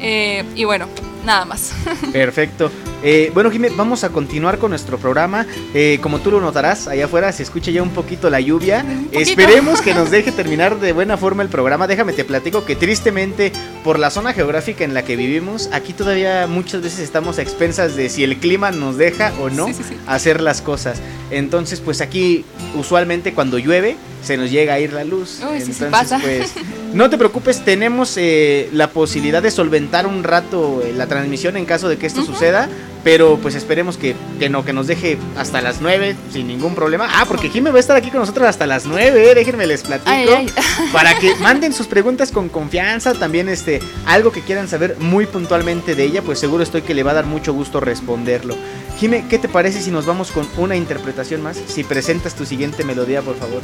Eh, y bueno, nada más. Perfecto. Eh, bueno, Jimé, vamos a continuar con nuestro programa. Eh, como tú lo notarás, allá afuera se escucha ya un poquito la lluvia. poquito. Esperemos que nos deje terminar de buena forma el programa. Déjame te platico que tristemente, por la zona geográfica en la que vivimos, aquí todavía muchas veces estamos a expensas de si el clima nos deja o no Sí, sí, sí. hacer las cosas. Entonces, pues aquí usualmente cuando llueve, se nos llega a ir la luz. Uy, sí, sí Entonces, pasa. pues, no te preocupes, tenemos eh, la posibilidad de solventar un rato eh, la transmisión en caso de que esto suceda, pero pues esperemos que, que no, que nos deje hasta las 9 sin ningún problema. Ah, porque Jimmy va a estar aquí con nosotros hasta las 9, eh, déjenme les platico. Ay, ay. Para que manden sus preguntas con confianza, también este, algo que quieran saber muy puntualmente de ella, pues seguro estoy que le va a dar mucho gusto responderlo. Jime, ¿qué te parece si nos vamos con una interpretación más? Si presentas tu siguiente melodía, por favor.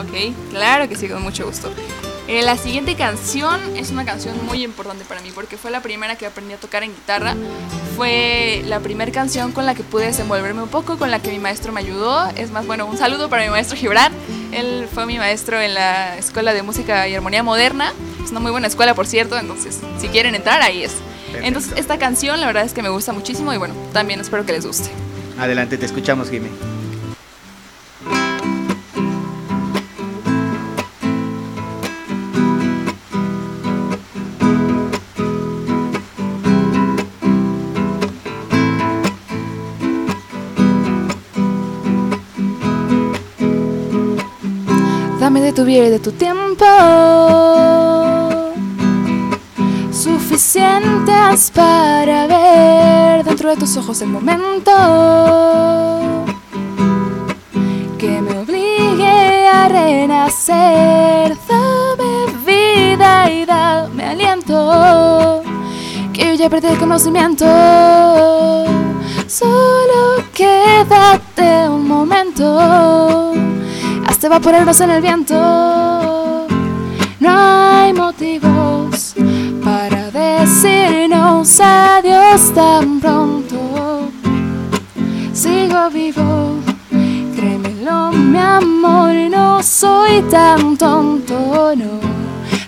Ok, claro que sí, con mucho gusto. Eh, la siguiente canción es una canción muy importante para mí porque fue la primera que aprendí a tocar en guitarra. Fue la primera canción con la que pude desenvolverme un poco, con la que mi maestro me ayudó. Es más, bueno, un saludo para mi maestro Gibran. Él fue mi maestro en la Escuela de Música y Armonía Moderna. Es una muy buena escuela, por cierto, entonces si quieren entrar, ahí es. Entonces, esta canción la verdad es que me gusta muchísimo y bueno, también espero que les guste. Adelante, te escuchamos, Jime. Dame de tu vida y de tu tiempo. Suficientes para ver dentro de tus ojos el momento que me obligue a renacer. Dame vida y dame aliento. Que yo ya perdí el conocimiento. Solo quédate un momento hasta evaporarnos en el viento. No hay motivos para decirnos adiós tan pronto. Sigo vivo, créemelo, mi amor, no soy tan tonto, no.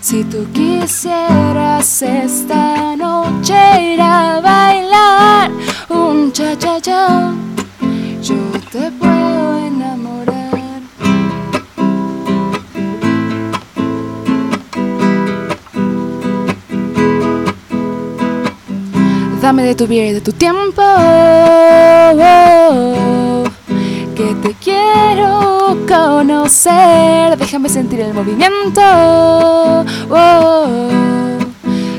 Si tú quisieras esta noche ir a bailar un cha cha cha, yo te puedo enamorar. Dame de tu vida y de tu tiempo. Que te quiero conocer. Déjame sentir el movimiento.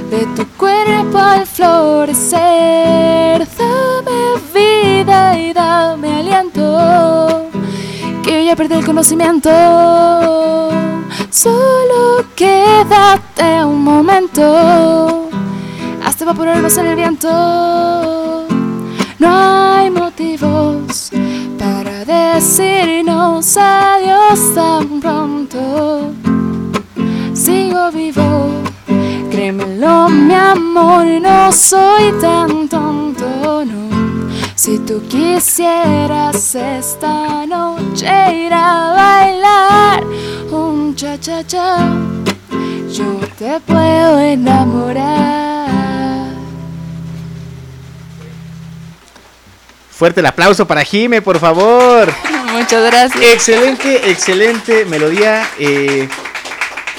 De tu cuerpo al florecer. Dame vida y dame aliento. Que yo ya perdí el conocimiento. Solo quédate un momento hasta evaporarnos en el viento. No hay motivos para decirnos adiós tan pronto. Sigo vivo, créemelo, mi amor, no soy tan tonto, no. Si tú quisieras esta noche ir a bailar un cha cha cha, yo te puedo enamorar. Fuerte el aplauso para Jime, por favor. Muchas gracias. Excelente, excelente melodía. eh,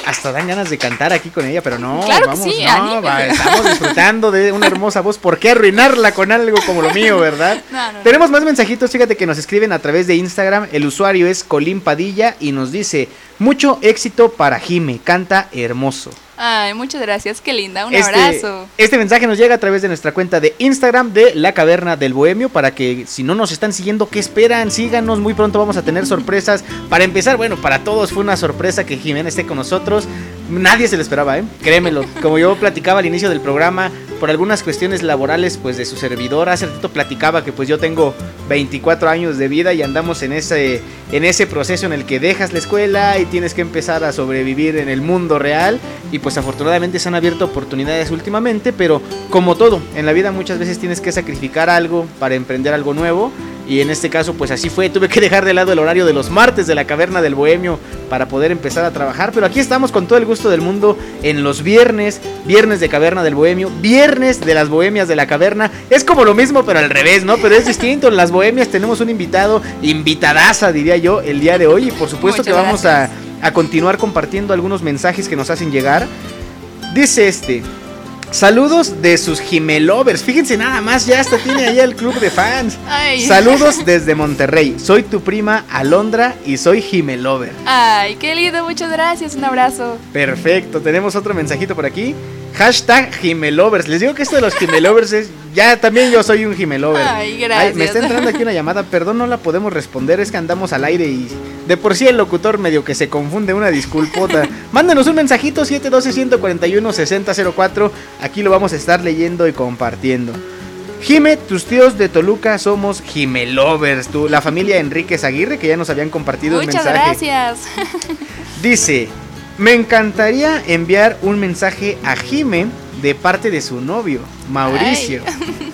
hasta dan ganas de cantar aquí con ella, pero no, Claro vamos, sí, no, va, estamos disfrutando de una hermosa voz. ¿Por qué arruinarla con algo como lo mío, verdad? No, no, no. Tenemos más mensajitos, fíjate que nos escriben a través de Instagram. El usuario es Colín Padilla y nos dice: Mucho éxito para Jime, canta hermoso. Ay, muchas gracias, qué linda. Un Este, abrazo. este mensaje nos llega a través de nuestra cuenta de Instagram de La Caverna del Bohemio para que si no nos están siguiendo, ¿qué esperan? Síganos, muy pronto vamos a tener sorpresas. Para empezar, bueno, para todos fue una sorpresa que Jimena esté con nosotros. Nadie se lo esperaba, ¿eh? Créemelo. Como yo platicaba al inicio del programa, por algunas cuestiones laborales, pues de su servidor, hace ratito platicaba que pues yo tengo 24 años de vida y andamos en ese, en ese proceso en el que dejas la escuela y tienes que empezar a sobrevivir en el mundo real y pues afortunadamente se han abierto oportunidades últimamente, pero como todo, en la vida muchas veces tienes que sacrificar algo para emprender algo nuevo y en este caso pues así fue, tuve que dejar de lado el horario de los martes de la caverna del bohemio para poder empezar a trabajar, pero aquí estamos con todo el gusto del mundo en los viernes, viernes de caverna del bohemio, viernes de las bohemias de la caverna, es como lo mismo pero al revés, ¿no? Pero es distinto, en las bohemias tenemos un invitado, invitadaza diría yo, el día de hoy y por supuesto Muchas que vamos a, a continuar compartiendo algunos mensajes que nos hacen llegar. Dice este, Saludos de sus Jimelovers. Fíjense nada más, ya hasta tiene allá el club de fans. Saludos desde Monterrey. Soy tu prima Alondra y soy Jimelover. Ay, qué lindo, muchas gracias. Un abrazo. Perfecto, tenemos otro mensajito por aquí. Hashtag Jimelovers. Les digo que esto de los Jimelovers es. Ya también yo soy un Jimelover. Ay, gracias. me está entrando aquí una llamada. Perdón, no la podemos responder. Es que andamos al aire y de por sí el locutor medio que se confunde. Una disculpota. Mándenos un mensajito: 712-141-6004. Aquí lo vamos a estar leyendo y compartiendo. Jime, tus tíos de Toluca somos Jimelovers. Tú, la familia Enríquez Aguirre, que ya nos habían compartido el mensaje. Muchas gracias. Dice. Me encantaría enviar un mensaje a Jime de parte de su novio, Mauricio.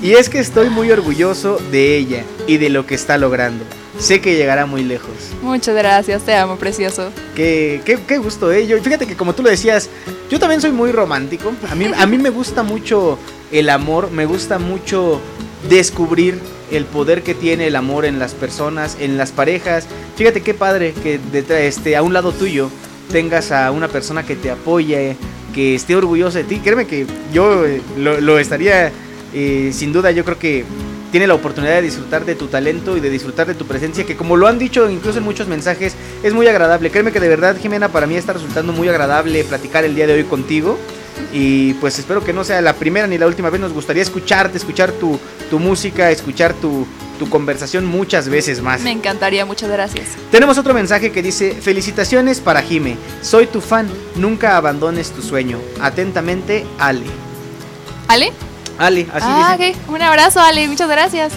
Y es que estoy muy orgulloso de ella y de lo que está logrando. Sé que llegará muy lejos. Muchas gracias, te amo, precioso. Qué, qué, gusto, ¿eh? fíjate que como tú lo decías, yo también soy muy romántico. A mí, a mí me gusta mucho el amor, me gusta mucho descubrir el poder que tiene el amor en las personas, en las parejas. Fíjate qué padre que este, a un lado tuyo tengas a una persona que te apoye, que esté orgullosa de ti. Créeme que yo eh, lo, estaría, eh, sin duda, yo creo que tiene la oportunidad de disfrutar de tu talento y de disfrutar de tu presencia, que como lo han dicho incluso en muchos mensajes, es muy agradable. Créeme que de verdad, Jimena, para mí está resultando muy agradable platicar el día de hoy contigo. Y pues espero que no sea la primera ni la última vez. Nos gustaría escucharte, escuchar tu, tu música, escuchar tu, tu conversación muchas veces más. Me encantaría, muchas gracias. Tenemos otro mensaje que dice, felicitaciones para Jime, soy tu fan, nunca abandones tu sueño. Atentamente, Ale. ¿Ale? Ale, así ah, Un abrazo, Ale, muchas gracias.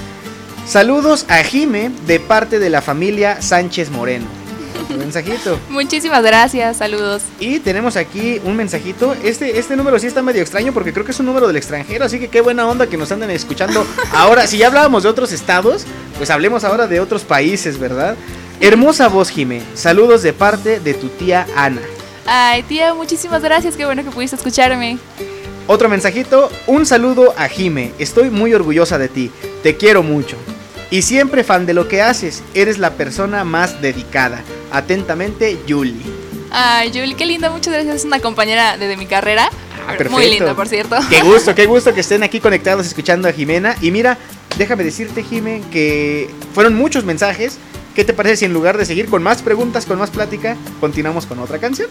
Saludos a Jime de parte de la familia Sánchez Moreno. Un mensajito. Muchísimas gracias, saludos. Y tenemos aquí un mensajito. Este, este número sí está medio extraño porque creo que es un número del extranjero, así que qué buena onda que nos anden escuchando. Ahora, si ya hablábamos de otros estados, pues hablemos ahora de otros países, ¿verdad? Hermosa voz, Jime. Saludos de parte de tu tía Ana. Ay, tía, muchísimas gracias. Qué bueno que pudiste escucharme. Otro mensajito. Un saludo a Jime. Estoy muy orgullosa de ti. Te quiero mucho. Y siempre fan de lo que haces. Eres la persona más dedicada. Atentamente, Julie. Ay, Julie, qué linda, muchas gracias. Es una compañera de, mi carrera. Ah, muy linda, por cierto. Qué gusto, qué gusto que estén aquí conectados escuchando a Jimena. Y mira, déjame decirte, Jime, que fueron muchos mensajes. ¿Qué te parece si en lugar de seguir con más preguntas, con más plática, continuamos con otra canción?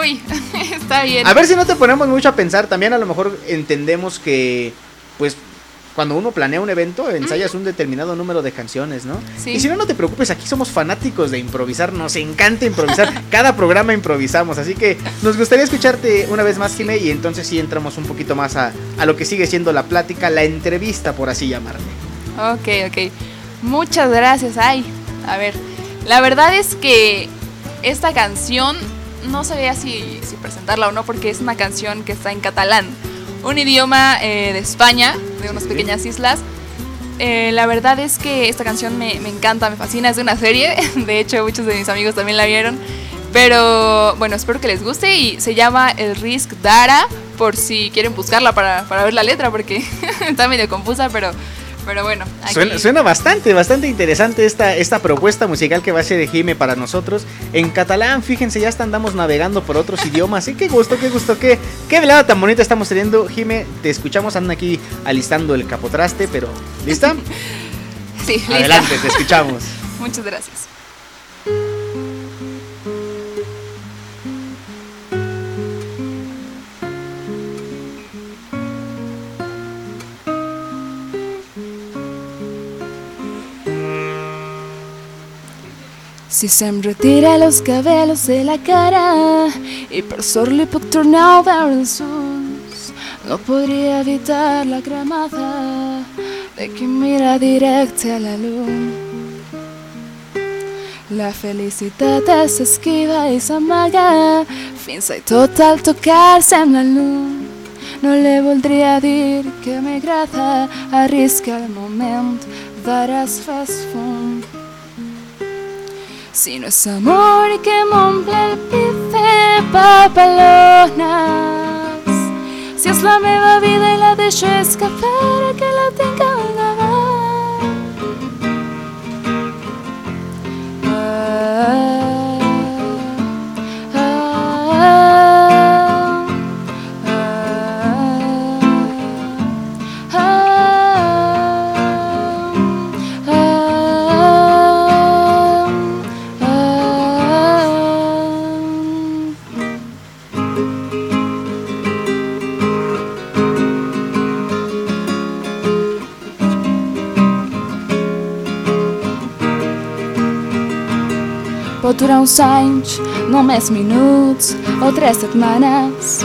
Uy, está bien. A ver si no te ponemos mucho a pensar. También a lo mejor entendemos que, pues, cuando uno planea un evento, ensayas un determinado número de canciones, ¿no? Sí. Y si no, no te preocupes, aquí somos fanáticos de improvisar, nos encanta improvisar, cada programa improvisamos, así que nos gustaría escucharte una vez más, Jimé, y entonces sí entramos un poquito más a, a lo que sigue siendo la plática, la entrevista, por así llamarle. Ok, ok. Muchas gracias, ay. A ver, la verdad es que esta canción no sabía si, si presentarla o no porque es una canción que está en catalán un idioma eh, de España, de unas pequeñas islas. Eh, la verdad es que esta canción me, encanta, me fascina, es de una serie, de hecho muchos de mis amigos también la vieron, pero bueno, espero que les guste y se llama El Risk Dara, por si quieren buscarla para, para ver la letra, porque está medio confusa, pero pero bueno. Suena, bastante, bastante interesante esta, esta propuesta musical que va a ser de Jime para nosotros. En catalán, fíjense, ya andamos navegando por otros idiomas. Y qué gusto, qué gusto, qué, qué velada tan bonita estamos teniendo. Jime, te escuchamos, andan aquí alistando el capotraste, pero ¿lista? sí, lista. Adelante, te escuchamos. Muchas gracias. Si se'm retira los cabellos de la cara y per sort li puc tornar a no podria evitar la cremada de qui mira directe a la llum. La felicitat és esquiva i s'amaga fins i tot al tocar sembla llum. No li voldria dir que m'agrada arriscar el moment d'ara's fas fum. Si no es amor que m'omple el pit de papalones Si és la meva vida i la deixo escapar que la tinc al durar uns anys, només minuts o tres setmanes.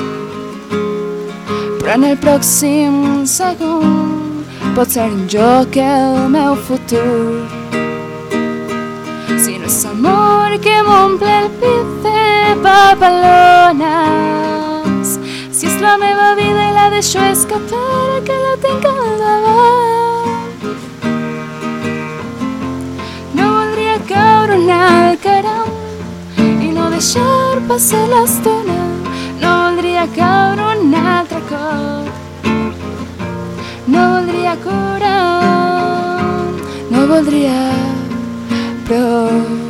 Però en el pròxim segon pot ser en joc el meu futur. Si no és amor que m'omple el pit de papalones, si és la meva vida i la deixo escapar que la tinc al davant. No voldria caure un alt caram deixar passar l'estona. No voldria caure un altre cop. No voldria curar, no voldria prou.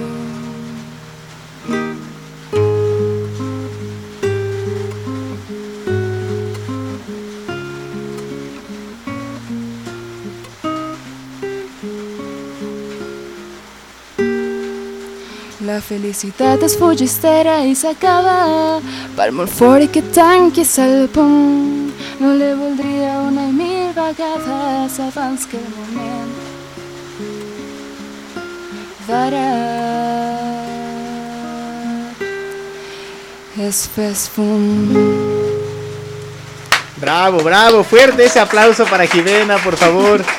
La felicitat es fugistera i s'acaba per molt fort que tanquis el punt. No le voldria una i mil vegades abans que el moment d'ara es fes fum. Bravo, bravo, fuerte ese aplauso para Jimena, por favor.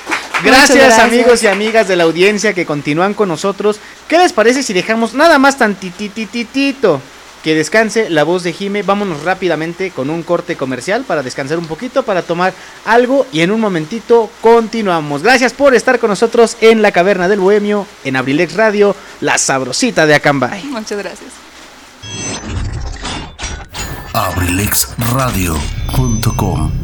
Gracias, gracias. amigos y amigas de la audiencia que continúan con nosotros. ¿Qué les parece si dejamos nada más tantitititito que descanse la voz de Jime? Vámonos rápidamente con un corte comercial para descansar un poquito, para tomar algo y en un momentito continuamos. Gracias por estar con nosotros en la Caverna del Bohemio, en Abrilex Radio, la sabrosita de Acambay. Muchas gracias. abrilexradio.com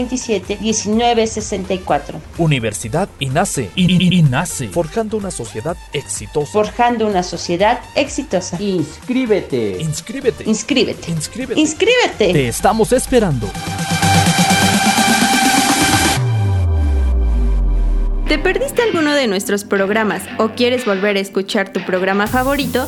1964. Universidad INACE. INACE. Forjando una sociedad exitosa. Forjando una sociedad exitosa. Inscríbete. Inscríbete. Inscríbete. Inscríbete. Inscríbete. Te estamos esperando. ¿Te perdiste alguno de nuestros programas o quieres volver a escuchar tu programa favorito?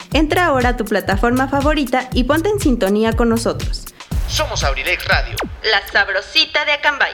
Entra ahora a tu plataforma favorita y ponte en sintonía con nosotros. Somos Abrilex Radio. La sabrosita de Acambay.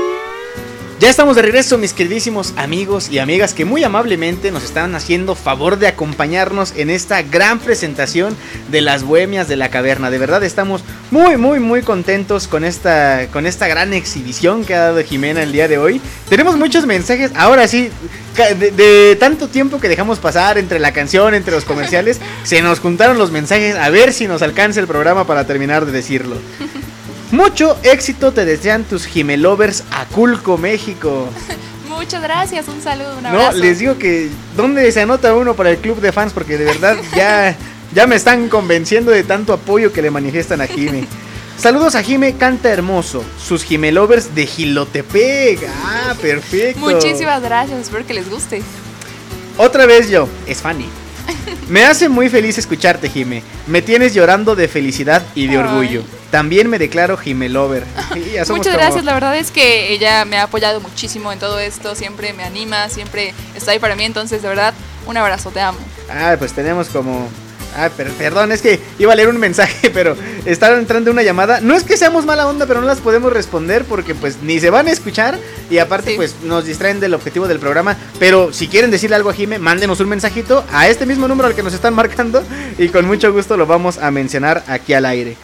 Ya estamos de regreso, mis queridísimos amigos y amigas que muy amablemente nos están haciendo favor de acompañarnos en esta gran presentación de las bohemias de la caverna. De verdad estamos muy, muy, muy contentos con esta, con esta gran exhibición que ha dado Jimena el día de hoy. Tenemos muchos mensajes, ahora sí, de, de tanto tiempo que dejamos pasar entre la canción, entre los comerciales, se nos juntaron los mensajes. A ver si nos alcanza el programa para terminar de decirlo. Mucho éxito te desean tus Jimelovers Aculco, México. Muchas gracias, un saludo, un abrazo. No, les digo que ¿dónde se anota uno para el club de fans? Porque de verdad ya, ya me están convenciendo de tanto apoyo que le manifiestan a Jime. Saludos a Jime Canta Hermoso, sus Jimelovers de Gilotepec. Ah, perfecto. Muchísimas gracias, espero que les guste. Otra vez yo, es Fanny. Me hace muy feliz escucharte, Jime. Me tienes llorando de felicidad y de Ay. orgullo. También me declaro Jime Lover. Muchas como- gracias, la verdad es que ella me ha apoyado muchísimo en todo esto, siempre me anima, siempre está ahí para mí, entonces de verdad, un abrazo, te amo. Ah, pues tenemos como. Ah, per- perdón, es que iba a leer un mensaje, pero estaba entrando una llamada. No es que seamos mala onda, pero no las podemos responder porque pues ni se van a escuchar y aparte Sí. pues nos distraen del objetivo del programa. Pero si quieren decirle algo a Jime, mándenos un mensajito a este mismo número al que nos están marcando y con mucho gusto lo vamos a mencionar aquí al aire.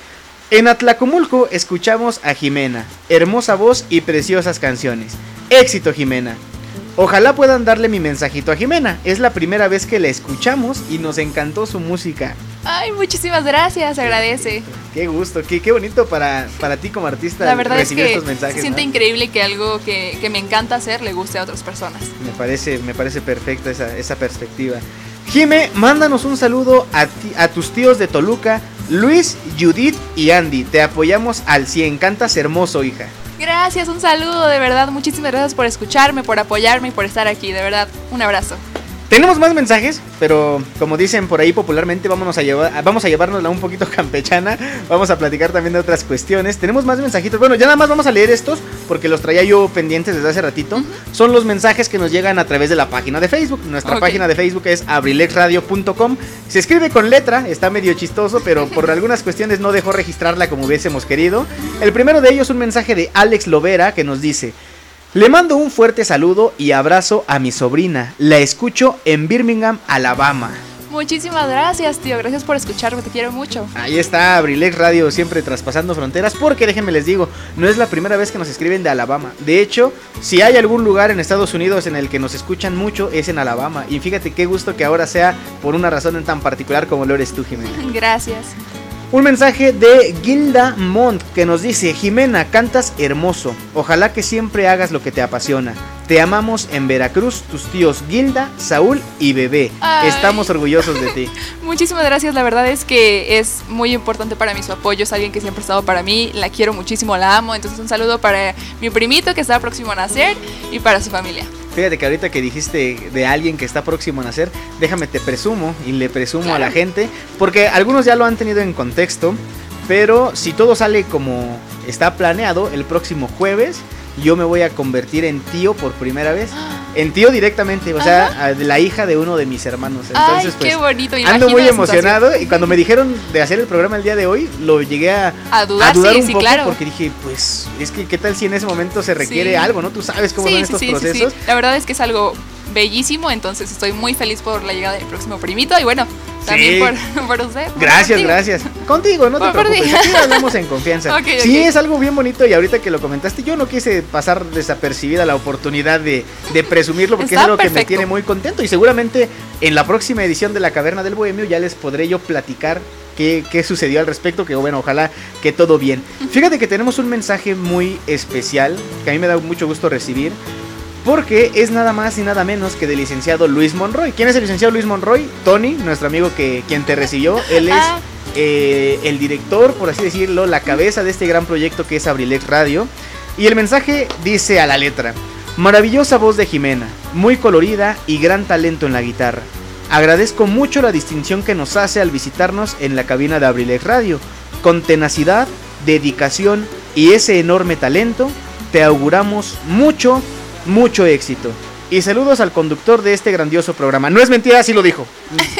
En Atlacomulco escuchamos a Jimena, hermosa voz y preciosas canciones. Éxito Jimena. Ojalá puedan darle mi mensajito a Jimena. Es la primera vez que la escuchamos y nos encantó su música. Ay, muchísimas gracias, agradece. Qué gusto, qué, qué bonito para, para ti como artista La verdad es recibir que estos mensajes. se siente ¿no? increíble que algo que, que me encanta hacer le guste a otras personas. Me parece, me parece perfecta esa, esa perspectiva. Jime, mándanos un saludo a, ti- a tus tíos de Toluca, Luis, Judith y Andy. Te apoyamos al 100. Cantas hermoso, hija. Gracias, un saludo, de verdad, muchísimas gracias por escucharme, por apoyarme y por estar aquí, de verdad, un abrazo. Tenemos más mensajes, pero como dicen por ahí popularmente, vámonos a llevar, vamos a llevárnosla un poquito campechana. Vamos a platicar también de otras cuestiones. Tenemos más mensajitos. Bueno, ya nada más vamos a leer estos porque los traía yo pendientes desde hace ratito. Son los mensajes que nos llegan a través de la página de Facebook. Nuestra página de Facebook es abrilexradio.com. Se escribe con letra, está medio chistoso, pero por algunas cuestiones no dejó registrarla como hubiésemos querido. El primero de ellos un mensaje de Alex Lovera que nos dice. Le mando un fuerte saludo y abrazo a mi sobrina. La escucho en Birmingham, Alabama. Muchísimas gracias, tío, gracias por escucharme, te quiero mucho. Ahí está Abrilex Radio siempre traspasando fronteras. Porque déjenme les digo, no es la primera vez que nos escriben de Alabama. De hecho, si hay algún lugar en Estados Unidos en el que nos escuchan mucho, es en Alabama. Y fíjate qué gusto que ahora sea por una razón tan particular como lo eres tú, Jimena. Gracias. Un mensaje de Gilda Montt que nos dice, Jimena, cantas hermoso. Ojalá que siempre hagas lo que te apasiona. Te amamos en Veracruz, tus tíos Gilda, Saúl y Bebé. Ay. Estamos orgullosos de ti. Muchísimas gracias, la verdad es que es muy importante para mí su apoyo, es alguien que siempre ha estado para mí, la quiero muchísimo, la amo, entonces un saludo para mi primito que está próximo a nacer y para su familia. Fíjate que ahorita que dijiste de alguien que está próximo a nacer, déjame te presumo y le presumo a la gente, porque algunos ya lo han tenido en contexto, pero si todo sale como está planeado, el próximo jueves yo me voy a convertir en tío por primera vez. En tío directamente, o sea, la hija de uno de mis hermanos. Entonces, Ay, qué pues, bonito, ando muy emocionado y cuando me dijeron de hacer el programa el día de hoy, lo llegué a, A dudar, sí, un sí, poco claro. porque dije, pues es que qué tal si en ese momento se requiere Sí. algo, ¿no? Tú sabes cómo son estos procesos. La verdad es que es algo bellísimo, entonces estoy muy feliz por la llegada del próximo primito y bueno, también Sí. por, por usted. por Gracias, contigo. gracias. Contigo, no te Por- preocupes. Aquí hablamos en confianza. Ok, Sí, ok. es algo bien bonito y ahorita que lo comentaste, yo no quise pasar desapercibida la oportunidad de, de presumirlo porque Está es algo que me perfecto. tiene muy contento y seguramente en la próxima edición de La Caverna del Bohemio ya les podré yo platicar qué, qué sucedió al respecto, que bueno, ojalá que todo bien. Fíjate que tenemos un mensaje muy especial que a mí me da mucho gusto recibir. Porque es nada más y nada menos que del licenciado Luis Monroy. ¿Quién es el licenciado Luis Monroy? Tony, nuestro amigo que quien te recibió. Él es Ah. eh, el director, por así decirlo, la cabeza de este gran proyecto que es Abrilex Radio. Y el mensaje dice a la letra. Maravillosa voz de Jimena, muy colorida y gran talento en la guitarra. Agradezco mucho la distinción que nos hace al visitarnos en la cabina de Abrilex Radio. Con tenacidad, dedicación y ese enorme talento, te auguramos mucho, mucho éxito. Y saludos al conductor de este grandioso programa. No es mentira, así lo dijo.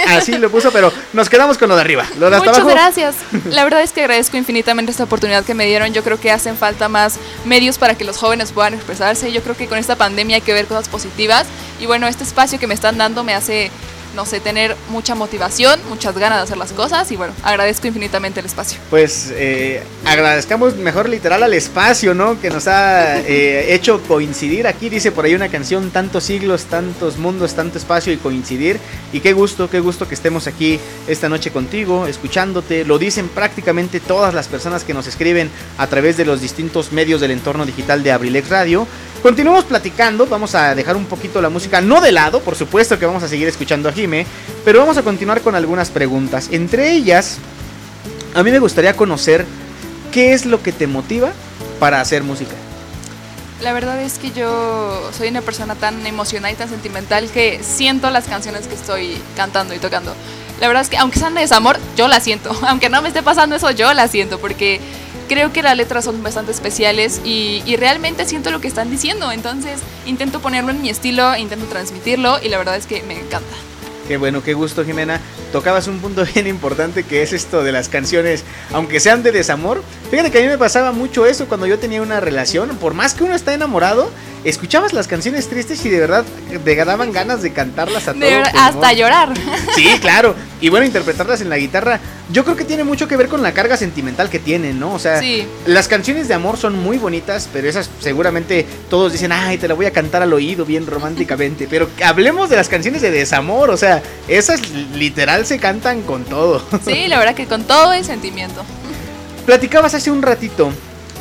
Así lo puso, pero nos quedamos con lo de arriba. Lo de hasta Muchas abajo. gracias. La verdad es que agradezco infinitamente esta oportunidad que me dieron. Yo creo que hacen falta más medios para que los jóvenes puedan expresarse. Yo creo que con esta pandemia hay que ver cosas positivas. Y bueno, este espacio que me están dando me hace, no sé, tener mucha motivación, muchas ganas de hacer las cosas. Y bueno, agradezco infinitamente el espacio. Pues eh, agradezcamos mejor literal al espacio, ¿no? Que nos ha eh, hecho coincidir aquí. Dice por ahí una canción, tantos siglos, tantos mundos, tanto espacio y coincidir. Y qué gusto, qué gusto que estemos aquí esta noche contigo, escuchándote. Lo dicen prácticamente todas las personas que nos escriben a través de los distintos medios del entorno digital de Abrilex Radio. Continuamos platicando, vamos a dejar un poquito la música, no de lado, por supuesto que vamos a seguir escuchando a Jime, pero vamos a continuar con algunas preguntas. Entre ellas, a mí me gustaría conocer qué es lo que te motiva para hacer música. La verdad es que yo soy una persona tan emocional y tan sentimental que siento las canciones que estoy cantando y tocando. La verdad es que aunque sean de desamor, yo las siento. Aunque no me esté pasando eso, yo las siento porque creo que las letras son bastante especiales y, y realmente siento lo que están diciendo. Entonces intento ponerlo en mi estilo, intento transmitirlo y la verdad es que me encanta. Qué bueno, qué gusto Jimena. Tocabas un punto bien importante que es esto de las canciones, aunque sean de desamor. Fíjate que a mí me pasaba mucho eso cuando yo tenía una relación. Por más que uno está enamorado, escuchabas las canciones tristes y de verdad te daban ganas de cantarlas a todo De verdad, pulmón. hasta llorar. Sí, claro. Y bueno, interpretarlas en la guitarra, yo creo que tiene mucho que ver con la carga sentimental que tienen, ¿no? O sea, Sí. las canciones de amor son muy bonitas, pero esas seguramente todos dicen, ay, te la voy a cantar al oído bien románticamente. Pero hablemos de las canciones de desamor, o sea, esas literal se cantan con todo. Sí, la verdad que con todo el sentimiento. Platicabas hace un ratito,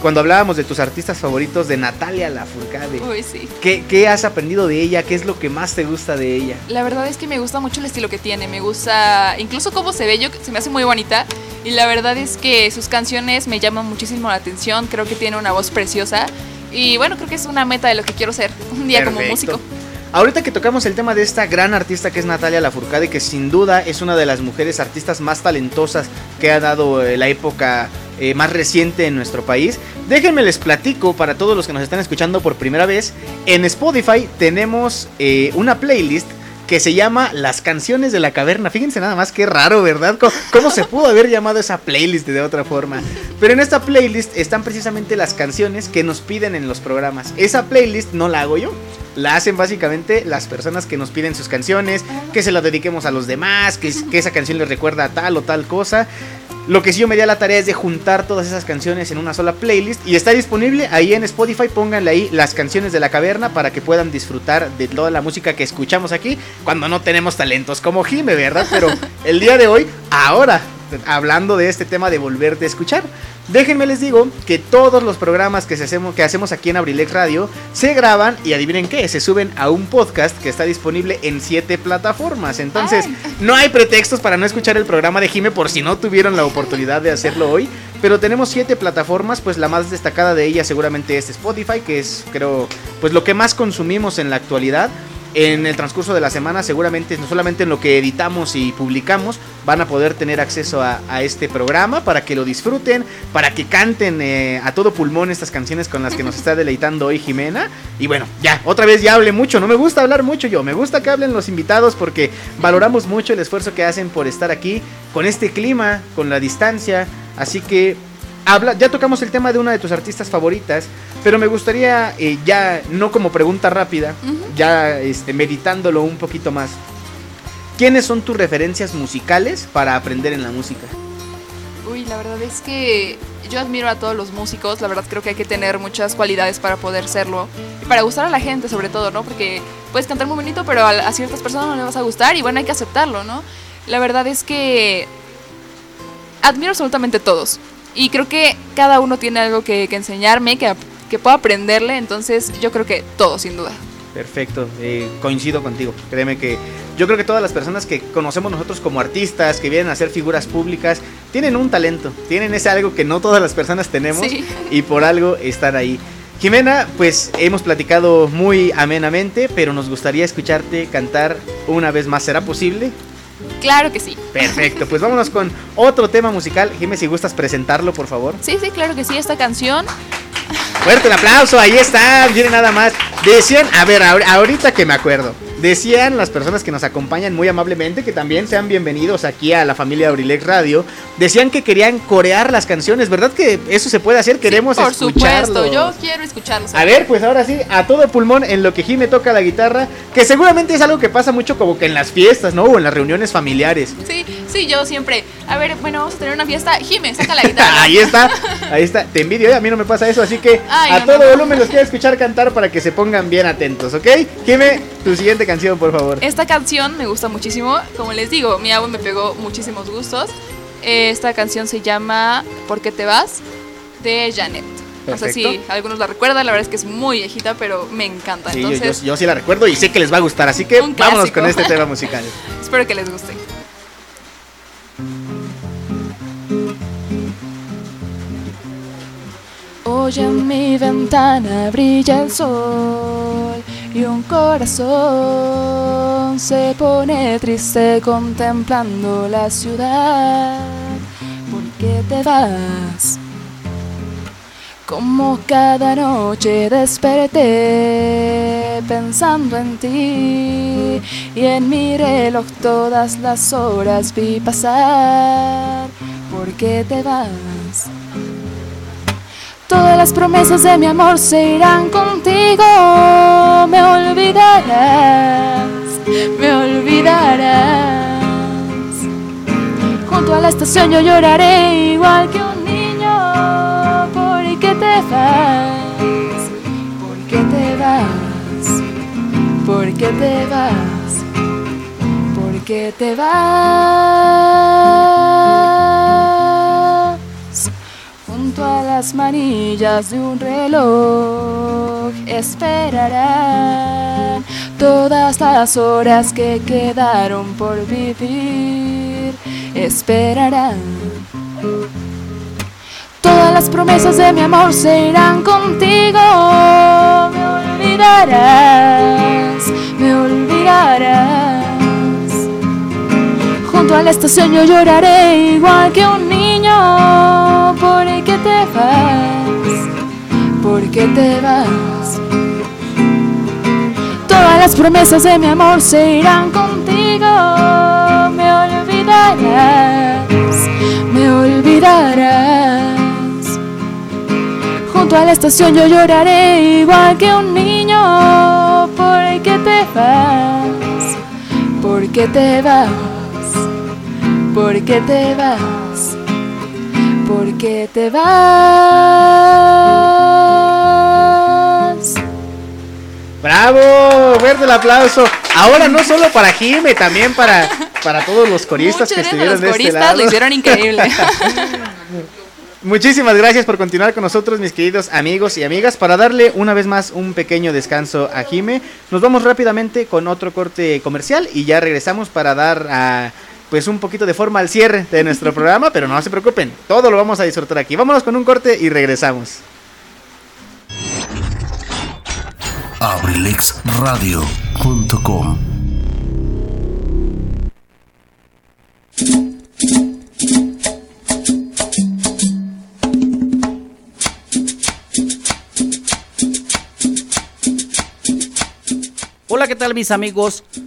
cuando hablábamos de tus artistas favoritos, de Natalia Lafourcade. Uy, sí. ¿Qué, ¿Qué has aprendido de ella? ¿Qué es lo que más te gusta de ella? La verdad es que me gusta mucho el estilo que tiene, me gusta incluso cómo se ve, yo se me hace muy bonita y la verdad es que sus canciones me llaman muchísimo la atención, creo que tiene una voz preciosa y bueno, creo que es una meta de lo que quiero ser un día como músico. Ahorita que tocamos el tema de esta gran artista que es Natalia Lafourcade, que sin duda es una de las mujeres artistas más talentosas que ha dado eh, la época eh, más reciente en nuestro país, déjenme les platico para todos los que nos están escuchando por primera vez, en Spotify tenemos eh, una playlist que se llama Las canciones de la caverna. Fíjense nada más qué raro, ¿verdad? ¿Cómo, cómo se pudo haber llamado esa playlist de otra forma? Pero en esta playlist están precisamente las canciones que nos piden en los programas. Esa playlist no la hago yo. La hacen básicamente las personas que nos piden sus canciones, que se las dediquemos a los demás, que, que esa canción les recuerda a tal o tal cosa. Lo que sí yo me di a la tarea es de juntar todas esas canciones en una sola playlist y está disponible ahí en Spotify. Pónganle ahí las canciones de la caverna para que puedan disfrutar de toda la música que escuchamos aquí cuando no tenemos talentos como Jime, ¿verdad? Pero el día de hoy, ahora, hablando de este tema de volverte a escuchar. Déjenme les digo que todos los programas que, se hacemos, que hacemos aquí en Abrilex Radio se graban y adivinen qué, se suben a un podcast que está disponible en siete plataformas. Entonces, no hay pretextos para no escuchar el programa de Jime por si no tuvieron la oportunidad de hacerlo hoy. Pero tenemos siete plataformas, pues la más destacada de ellas seguramente es Spotify, que es creo pues lo que más consumimos en la actualidad en el transcurso de la semana seguramente no solamente en lo que editamos y publicamos van a poder tener acceso a, este programa para que lo disfruten, para que canten eh, a todo pulmón estas canciones con las que nos está deleitando hoy Jimena. Y bueno, ya, otra vez ya hablé mucho, no me gusta hablar mucho yo, me gusta que hablen los invitados porque valoramos mucho el esfuerzo que hacen por estar aquí con este clima, con la distancia, así que habla, ya tocamos el tema de una de tus artistas favoritas, pero me gustaría eh, ya, no como pregunta rápida, ya este, meditándolo un poquito más. ¿Quiénes son tus referencias musicales para aprender en la música? Uy, la verdad es que yo admiro a todos los músicos, la verdad creo que hay que tener muchas cualidades para poder serlo y para gustar a la gente sobre todo, ¿no? Porque puedes cantar muy bonito, pero a, a ciertas personas no les vas a gustar y bueno, hay que aceptarlo, ¿no? La verdad es que admiro absolutamente a todos y creo que cada uno tiene algo que, que enseñarme, que, que puedo aprenderle, entonces yo creo que todos, sin duda. Perfecto, eh, coincido contigo. Créeme que yo creo que todas las personas que conocemos nosotros como artistas, que vienen a ser figuras públicas, tienen un talento, tienen ese algo que no todas las personas tenemos Sí. y por algo están ahí. Jimena, pues hemos platicado muy amenamente, pero nos gustaría escucharte cantar una vez más. ¿Será posible? Claro que sí. Perfecto, pues vámonos con otro tema musical. Jimena, si gustas presentarlo, por favor. Sí, sí, claro que sí. Esta canción Fuerte el aplauso, ahí está, viene nada más. Decían, a ver, ahorita que me acuerdo. Decían las personas que nos acompañan muy amablemente, que también sean bienvenidos aquí a la familia Aurilex Radio. Decían que querían corear las canciones, ¿verdad que eso se puede hacer? Queremos sí, por supuesto, yo quiero escucharlos. A ver, pues ahora sí, a todo pulmón en lo que Jime toca la guitarra, que seguramente es algo que pasa mucho como que en las fiestas, ¿no? O en las reuniones familiares. Sí, sí, yo siempre. A ver, bueno, vamos a tener una fiesta. Jime, saca la guitarra. ahí está, ahí está. Te envidio, ¿eh? a mí no me pasa eso, así que a todo volumen los quiero escuchar cantar para que se pongan bien atentos, ¿ok? Jime, tu siguiente canción, por favor. Esta canción me gusta muchísimo. Como les digo, mi agua me pegó muchísimos gustos. Esta canción se llama ¿Por qué te vas? de Janet. No sé si algunos la recuerdan, la verdad es que es muy viejita, pero me encanta. Entonces, yo, sí la recuerdo y sé que les va a gustar, así que vámonos con este tema musical. Espero que les guste. Hoy en mi ventana brilla el sol y un corazón se pone triste contemplando la ciudad. ¿Por qué te vas? Como cada noche desperté pensando en ti y en mi reloj todas las horas vi pasar. ¿Por qué te vas? Todas las promesas de mi amor se irán contigo. Me olvidarás, me olvidarás. Junto a la estación yo lloraré igual que un niño. ¿Por qué te vas? ¿Por qué te vas? ¿Por qué te vas? ¿Por qué te vas? Junto a las manillas de un reloj esperarán todas las horas que quedaron por vivir. Esperarán. Todas las promesas de mi amor se irán contigo. Me olvidarás, me olvidarás. Junto a la estación yo lloraré igual que un niño. ¿Por qué te vas? ¿Por qué te vas? Todas las promesas de mi amor se irán contigo. Me olvidarás, me olvidarás. Junto a la estación yo lloraré igual que un niño. ¿Por qué te vas? ¿Por qué te vas? ¿Por qué te vas? ¿Por qué te vas? ¡Bravo! Fuerte el aplauso. Ahora no solo para Jime, también para, para todos los coristas que estuvieron de este lado. lo hicieron increíble. Muchísimas gracias por continuar con nosotros, mis queridos amigos y amigas. Para darle una vez más un pequeño descanso a Jime, nos vamos rápidamente con otro corte comercial y ya regresamos para dar a pues un poquito de forma al cierre de nuestro programa, pero no se preocupen, todo lo vamos a disfrutar aquí. Vámonos con un corte y regresamos. abrilexradio.com Hola, ¿qué tal mis amigos?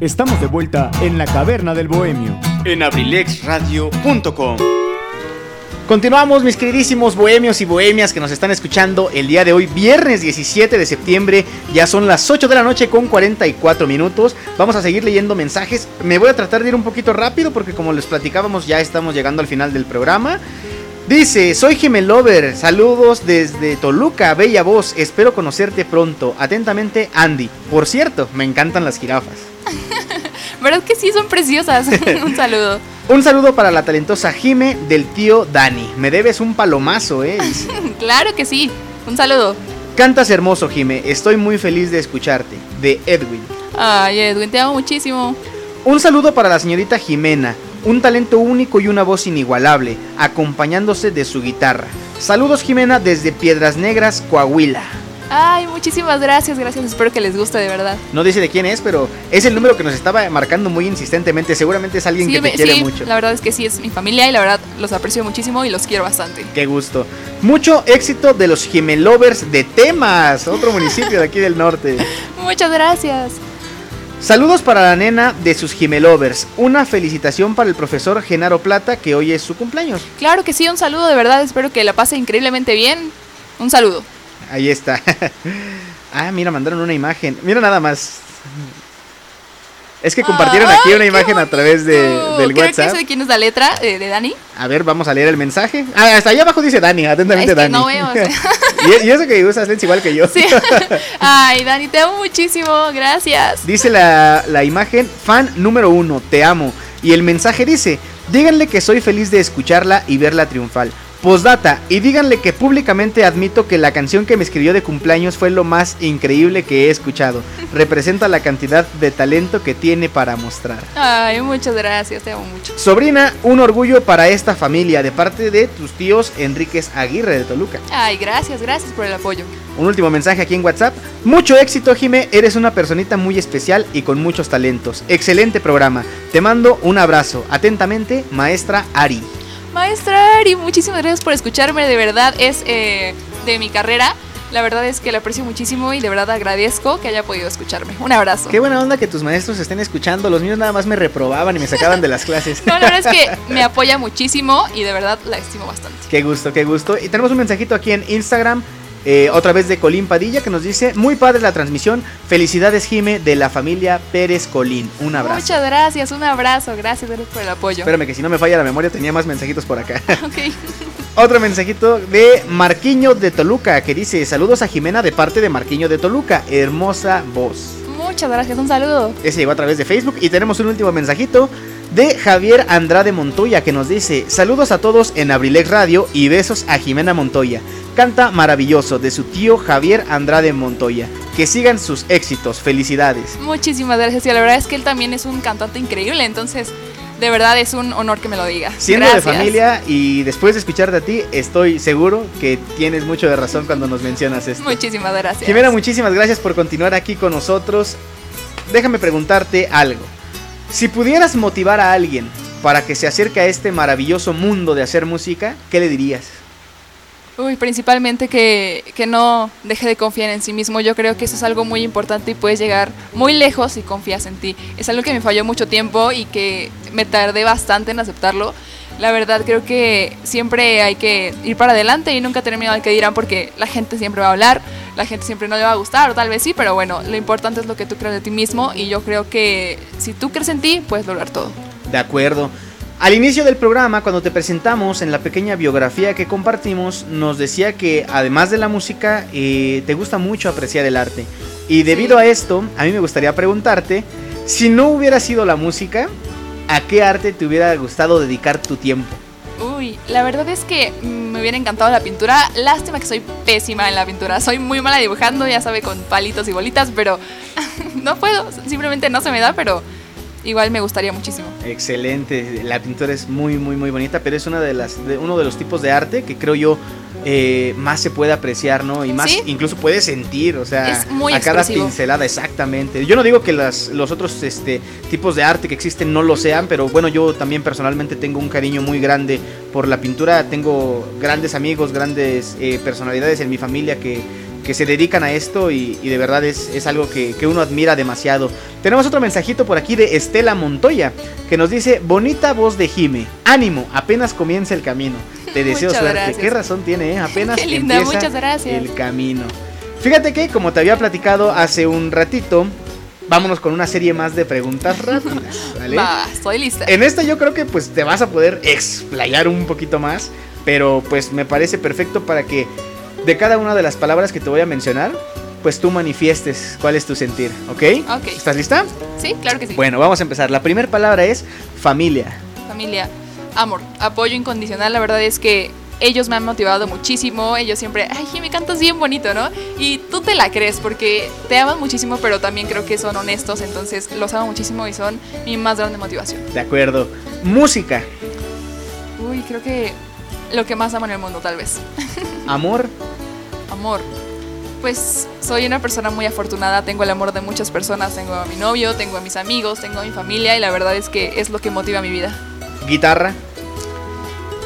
Estamos de vuelta en la caverna del bohemio en abrilexradio.com. Continuamos mis queridísimos bohemios y bohemias que nos están escuchando el día de hoy, viernes 17 de septiembre, ya son las 8 de la noche con 44 minutos. Vamos a seguir leyendo mensajes. Me voy a tratar de ir un poquito rápido porque como les platicábamos ya estamos llegando al final del programa. Dice, soy Gemelover, saludos desde Toluca, bella voz, espero conocerte pronto. Atentamente, Andy. Por cierto, me encantan las jirafas. ¿Verdad que sí son preciosas? un saludo. Un saludo para la talentosa Jime del tío Dani. Me debes un palomazo, eh. Claro que sí. Un saludo. Cantas hermoso, Jime. Estoy muy feliz de escucharte. De Edwin. Ay, Edwin, te amo muchísimo. Un saludo para la señorita Jimena. Un talento único y una voz inigualable, acompañándose de su guitarra. Saludos, Jimena, desde Piedras Negras, Coahuila. Ay, muchísimas gracias, gracias. Espero que les guste de verdad. No dice de quién es, pero es el número que nos estaba marcando muy insistentemente. Seguramente es alguien Sí, que te me- quiere sí, mucho. la verdad es que sí, es mi familia y la verdad los aprecio muchísimo y los quiero bastante. Qué gusto. Mucho éxito de los Gemelovers de Temas, otro municipio de aquí del norte. Muchas gracias. Saludos para la nena de sus Gemelovers. Una felicitación para el profesor Genaro Plata, que hoy es su cumpleaños. Claro que sí, un saludo de verdad. Espero que la pase increíblemente bien. Un saludo. Ahí está. ah, mira, mandaron una imagen. Mira nada más. Es que compartieron aquí una imagen a través de, del Creo WhatsApp. que de quién es la letra, eh, de Dani. A ver, vamos a leer el mensaje. Ah, hasta allá abajo dice Dani, atentamente Es que Dani. no veo, o sea. y, y eso que usas lentes igual que yo. Sí. Ay, Dani, te amo muchísimo. Gracias. Dice la, la imagen, fan número uno, te amo. Y el mensaje dice, díganle que soy feliz de escucharla y verla triunfal. Postdata, y díganle que públicamente admito que la canción que me escribió de cumpleaños fue lo más increíble que he escuchado. Representa la cantidad de talento que tiene para mostrar. Ay, muchas gracias, te amo mucho. Sobrina, un orgullo para esta familia de parte de tus tíos Enríquez Aguirre de Toluca. Ay, gracias, gracias por el apoyo. Un último mensaje aquí en WhatsApp. Mucho éxito, Jime. Eres una personita muy especial y con muchos talentos. Excelente programa. Te mando un abrazo. Atentamente, maestra Ari. Maestra Ari, muchísimas gracias por escucharme, de verdad es eh, de mi carrera. La verdad es que la aprecio muchísimo y de verdad agradezco que haya podido escucharme. Un abrazo. Qué buena onda que tus maestros estén escuchando. Los míos nada más me reprobaban y me sacaban de las clases. No, la verdad es que me apoya muchísimo y de verdad la estimo bastante. Qué gusto, qué gusto. Y tenemos un mensajito aquí en Instagram. Eh, otra vez de Colín Padilla que nos dice, muy padre la transmisión, felicidades Jime de la familia Pérez Colín, un abrazo. Muchas gracias, un abrazo, gracias, gracias por el apoyo. Espérame que si no me falla la memoria tenía más mensajitos por acá. Ok. Otro mensajito de Marquiño de Toluca que dice saludos a Jimena de parte de Marquiño de Toluca, hermosa voz. Muchas gracias, un saludo. Ese llegó a través de Facebook y tenemos un último mensajito de Javier Andrade Montoya que nos dice saludos a todos en Abrilex Radio y besos a Jimena Montoya. Canta maravilloso de su tío Javier Andrade Montoya. Que sigan sus éxitos, felicidades. Muchísimas gracias y la verdad es que él también es un cantante increíble, entonces de verdad es un honor que me lo diga. Siendo Gracias. de familia y después de escucharte a ti, estoy seguro que tienes mucho de razón cuando nos mencionas esto. Muchísimas gracias. Jimena, muchísimas gracias por continuar aquí con nosotros. Déjame preguntarte algo. Si pudieras motivar a alguien para que se acerque a este maravilloso mundo de hacer música, ¿qué le dirías? Uy, principalmente que, que, no deje de confiar en sí mismo. Yo creo que eso es algo muy importante y puedes llegar muy lejos si confías en ti. Es algo que me falló mucho tiempo y que me tardé bastante en aceptarlo. La verdad creo que siempre hay que ir para adelante y nunca tener miedo al que dirán porque la gente siempre va a hablar, la gente siempre no le va a gustar o tal vez sí, pero bueno, lo importante es lo que tú crees de ti mismo y yo creo que si tú crees en ti puedes lograr todo. De acuerdo. Al inicio del programa, cuando te presentamos en la pequeña biografía que compartimos, nos decía que además de la música, eh, te gusta mucho apreciar el arte. Y debido a esto, a mí me gustaría preguntarte, si no hubiera sido la música, ¿a qué arte te hubiera gustado dedicar tu tiempo? Uy, la verdad es que me hubiera encantado la pintura. Lástima que soy pésima en la pintura. Soy muy mala dibujando, ya sabe, con palitos y bolitas, pero no puedo. Simplemente no se me da, pero igual me gustaría muchísimo. Excelente, la pintura es muy muy muy bonita, pero es una de las de uno de los tipos de arte que creo yo eh, más se puede apreciar, ¿no? Y más incluso puede sentir, o sea, a cada pincelada, exactamente. Yo no digo que las, los otros este, tipos de arte que existen no lo sean, pero bueno, yo también personalmente tengo un cariño muy grande por la pintura. Tengo grandes amigos, grandes eh, personalidades en mi familia que que se dedican a esto y, de verdad es, algo que, uno admira demasiado. Tenemos otro mensajito por aquí de Estela Montoya que nos dice, bonita voz de Jime, ánimo, apenas comienza el camino. Te deseo suerte. ¿Qué razón tiene? Eh? Apenas empieza el camino. Fíjate que, como te había platicado hace un ratito, vámonos con una serie más de preguntas rápidas. ¿vale? Va, estoy lista. En esta yo creo que pues te vas a poder explayar un poquito más, pero pues me parece perfecto para que de cada una de las palabras que te voy a mencionar, pues tú manifiestes cuál es tu sentir, ¿ok? Ok. ¿Estás lista? Sí, claro que sí. Bueno, vamos a empezar. La primera palabra es familia. Familia, amor, apoyo incondicional. La verdad es que ellos me han motivado muchísimo. Ellos siempre, ay, me cantas bien bonito, ¿no? Y tú te la crees porque te aman muchísimo, pero también creo que son honestos. Entonces los amo muchísimo y son mi más grande motivación. De acuerdo. Música. Uy, creo que lo que más amo en el mundo, tal vez. Amor amor. Pues soy una persona muy afortunada, tengo el amor de muchas personas, tengo a mi novio, tengo a mis amigos, tengo a mi familia y la verdad es que es lo que motiva mi vida. Guitarra.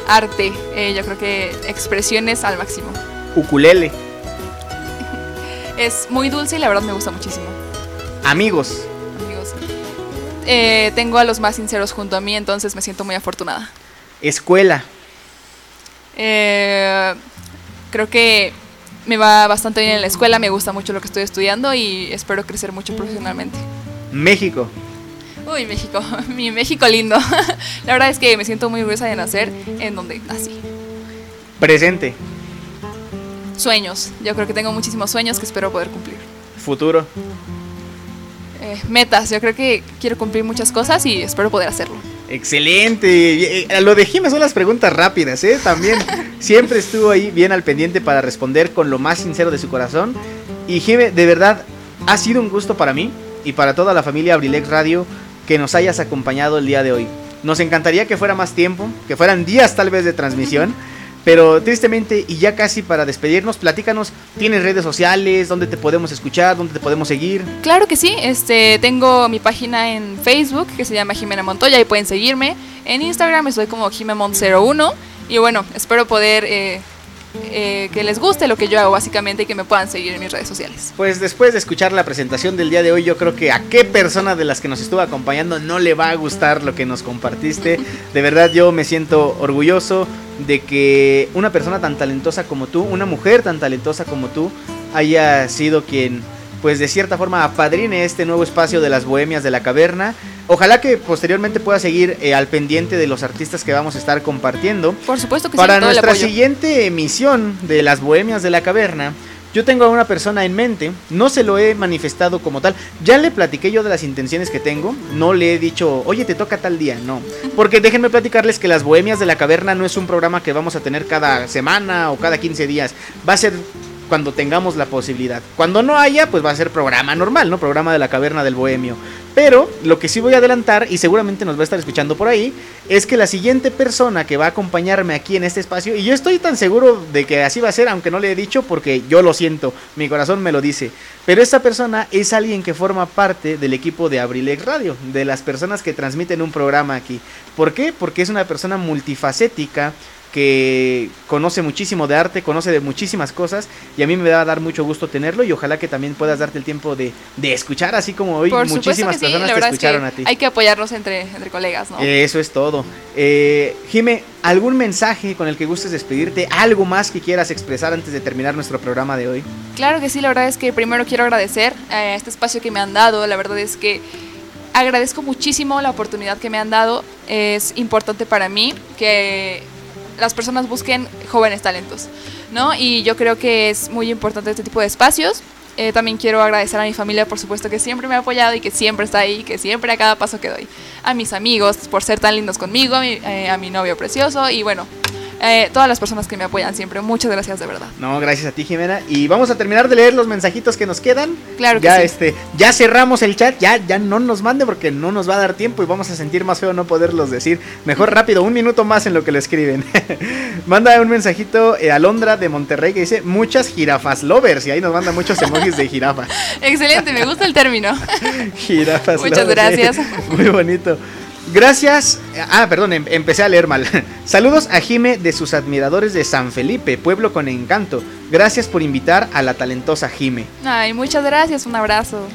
Arte, eh, yo creo que expresiones al máximo. Ukulele. es muy dulce y la verdad me gusta muchísimo. Amigos. Amigos. Eh, tengo a los más sinceros junto a mí, entonces me siento muy afortunada. Escuela. Eh, creo que me va bastante bien en la escuela, me gusta mucho lo que estoy estudiando y espero crecer mucho profesionalmente. México. Uy, México, mi México lindo. la verdad es que me siento muy orgullosa de nacer en donde nací. Presente. Sueños. Yo creo que tengo muchísimos sueños que espero poder cumplir. Futuro. Eh, metas. Yo creo que quiero cumplir muchas cosas y espero poder hacerlo. Excelente. Eh, lo de Jiménez son las preguntas rápidas, ¿eh? También siempre estuvo ahí bien al pendiente para responder con lo más sincero de su corazón. Y Jime, de verdad, ha sido un gusto para mí y para toda la familia Abrilex Radio que nos hayas acompañado el día de hoy. Nos encantaría que fuera más tiempo, que fueran días tal vez de transmisión. Pero tristemente, y ya casi para despedirnos, platícanos, ¿tienes redes sociales? ¿Dónde te podemos escuchar? ¿Dónde te podemos seguir? Claro que sí, este, tengo mi página en Facebook que se llama Jimena Montoya y pueden seguirme. En Instagram estoy como Jimemont01 y bueno, espero poder eh, eh, que les guste lo que yo hago básicamente y que me puedan seguir en mis redes sociales. Pues después de escuchar la presentación del día de hoy, yo creo que a qué persona de las que nos estuvo acompañando no le va a gustar lo que nos compartiste. De verdad yo me siento orgulloso de que una persona tan talentosa como tú, una mujer tan talentosa como tú, haya sido quien pues de cierta forma apadrine este nuevo espacio de las Bohemias de la Caverna. Ojalá que posteriormente pueda seguir eh, al pendiente de los artistas que vamos a estar compartiendo. Por supuesto que Para nuestra siguiente emisión de las Bohemias de la Caverna, yo tengo a una persona en mente, no se lo he manifestado como tal, ya le platiqué yo de las intenciones que tengo, no le he dicho, oye, te toca tal día, no. Porque déjenme platicarles que las Bohemias de la Caverna no es un programa que vamos a tener cada semana o cada 15 días, va a ser cuando tengamos la posibilidad. Cuando no haya, pues va a ser programa normal, ¿no? Programa de la caverna del bohemio. Pero lo que sí voy a adelantar, y seguramente nos va a estar escuchando por ahí, es que la siguiente persona que va a acompañarme aquí en este espacio, y yo estoy tan seguro de que así va a ser, aunque no le he dicho, porque yo lo siento, mi corazón me lo dice, pero esta persona es alguien que forma parte del equipo de Abrilex Radio, de las personas que transmiten un programa aquí. ¿Por qué? Porque es una persona multifacética, que conoce muchísimo de arte, conoce de muchísimas cosas y a mí me va a dar mucho gusto tenerlo y ojalá que también puedas darte el tiempo de, de escuchar, así como hoy Por muchísimas que sí, personas la te es escucharon que a ti. Hay que apoyarnos entre, entre colegas, ¿no? Eso es todo. Eh, Jime, ¿algún mensaje con el que gustes despedirte? ¿Algo más que quieras expresar antes de terminar nuestro programa de hoy? Claro que sí, la verdad es que primero quiero agradecer a este espacio que me han dado. La verdad es que agradezco muchísimo la oportunidad que me han dado. Es importante para mí que las personas busquen jóvenes talentos, ¿no? Y yo creo que es muy importante este tipo de espacios. Eh, también quiero agradecer a mi familia, por supuesto, que siempre me ha apoyado y que siempre está ahí, que siempre a cada paso que doy. A mis amigos por ser tan lindos conmigo, a mi, eh, a mi novio precioso y bueno, eh, todas las personas que me apoyan siempre. Muchas gracias de verdad. No, gracias a ti, Jimena. Y vamos a terminar de leer los mensajitos que nos quedan. Claro que ya, sí. este, ya cerramos el chat, ya, ya no nos mande porque no nos va a dar tiempo y vamos a sentir más feo no poderlos decir. Mejor rápido, un minuto más en lo que lo escriben. manda un mensajito eh, Alondra de Monterrey que dice muchas jirafas lovers y ahí nos manda muchos emojis de jirafa. Excelente, me gusta el término. Jirafas Muchas lovers, gracias. Muy bonito. Gracias. Ah, perdón, em- empecé a leer mal. Saludos a Jime de sus admiradores de San Felipe, pueblo con encanto. Gracias por invitar a la talentosa Jime. Ay, muchas gracias, un abrazo.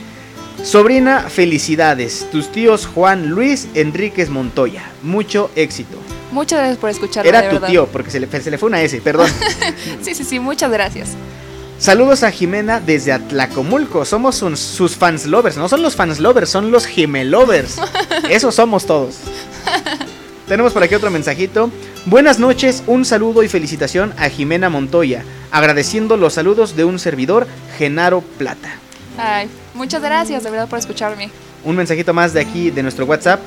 Sobrina, felicidades. Tus tíos Juan Luis Enríquez Montoya. Mucho éxito. Muchas gracias por escucharme. Era de tu verdad. tío, porque se le, se le fue una S, perdón. Sí, sí, sí, muchas gracias. Saludos a Jimena desde Atlacomulco. Somos un- sus fans lovers. No son los fans lovers, son los gemelovers. Esos somos todos. Tenemos por aquí otro mensajito. Buenas noches, un saludo y felicitación a Jimena Montoya, agradeciendo los saludos de un servidor, Genaro Plata. Ay, muchas gracias de verdad por escucharme. Un mensajito más de aquí de nuestro WhatsApp.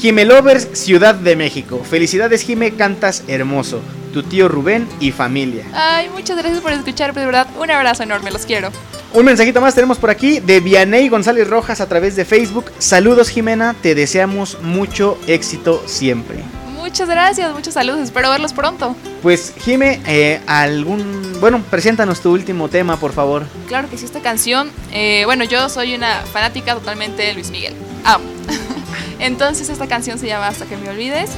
Jimelovers, Ciudad de México. Felicidades, Jime, cantas hermoso. Tu tío Rubén y familia. Ay, muchas gracias por escucharme, de verdad. Un abrazo enorme, los quiero. Un mensajito más tenemos por aquí de Vianey González Rojas a través de Facebook. Saludos Jimena, te deseamos mucho éxito siempre. Muchas gracias, muchos saludos. Espero verlos pronto. Pues Jime, eh, algún... Bueno, preséntanos tu último tema, por favor. Claro que sí, esta canción. eh, bueno, yo soy una fanática totalmente de Luis Miguel. Amo. Entonces, esta canción se llama Hasta que me olvides.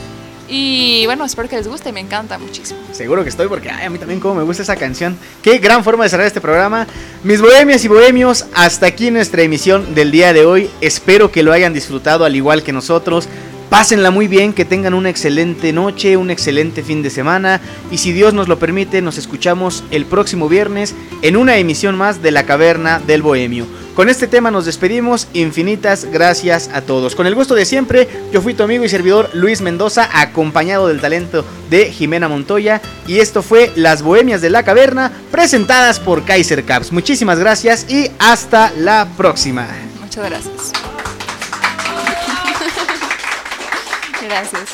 Y bueno, espero que les guste, me encanta muchísimo. Seguro que estoy porque a mí también como me gusta esa canción. Qué gran forma de cerrar este programa. Mis bohemias y bohemios, hasta aquí nuestra emisión del día de hoy. Espero que lo hayan disfrutado al igual que nosotros. Pásenla muy bien, que tengan una excelente noche, un excelente fin de semana y si Dios nos lo permite nos escuchamos el próximo viernes en una emisión más de La Caverna del Bohemio. Con este tema nos despedimos, infinitas gracias a todos. Con el gusto de siempre, yo fui tu amigo y servidor Luis Mendoza, acompañado del talento de Jimena Montoya y esto fue Las Bohemias de la Caverna, presentadas por Kaiser Caps. Muchísimas gracias y hasta la próxima. Muchas gracias. gracias.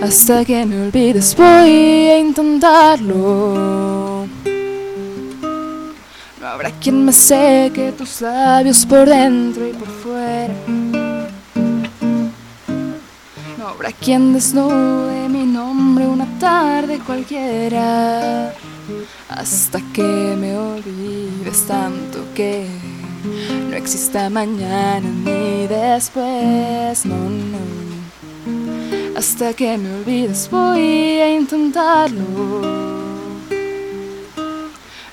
Hasta que me olvides voy a intentarlo. No habrá quien me seque tus labios por dentro y por fuera. No habrá quien desnude mi nombre una tarde cualquiera. Hasta que me olvides tanto que no exista mañana ni después. No, no. Hasta que me olvides voy a intentarlo.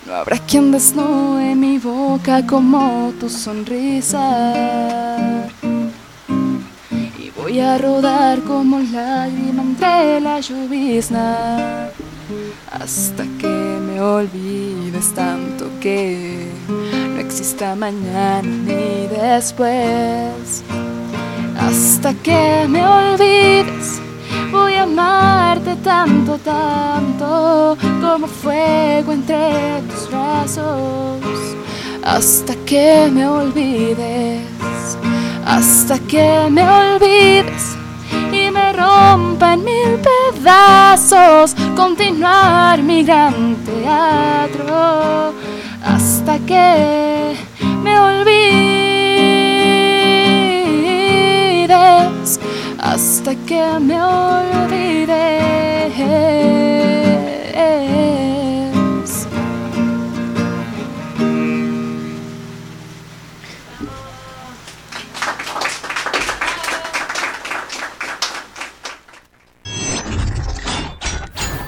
No habrá quien desnude mi boca como tu sonrisa. Y voy a rodar como lágrima entre la llovizna. Hasta que me olvides tanto que no exista mañana ni después. Hasta que me olvides, voy a amarte tanto, tanto, como fuego entre tus brazos. hasta que me olvides, hasta que me olvides y me rompa en mil pedazos continuar mi gran teatro hasta que me hasta que me olvides.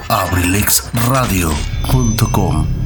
Abrilexradio.com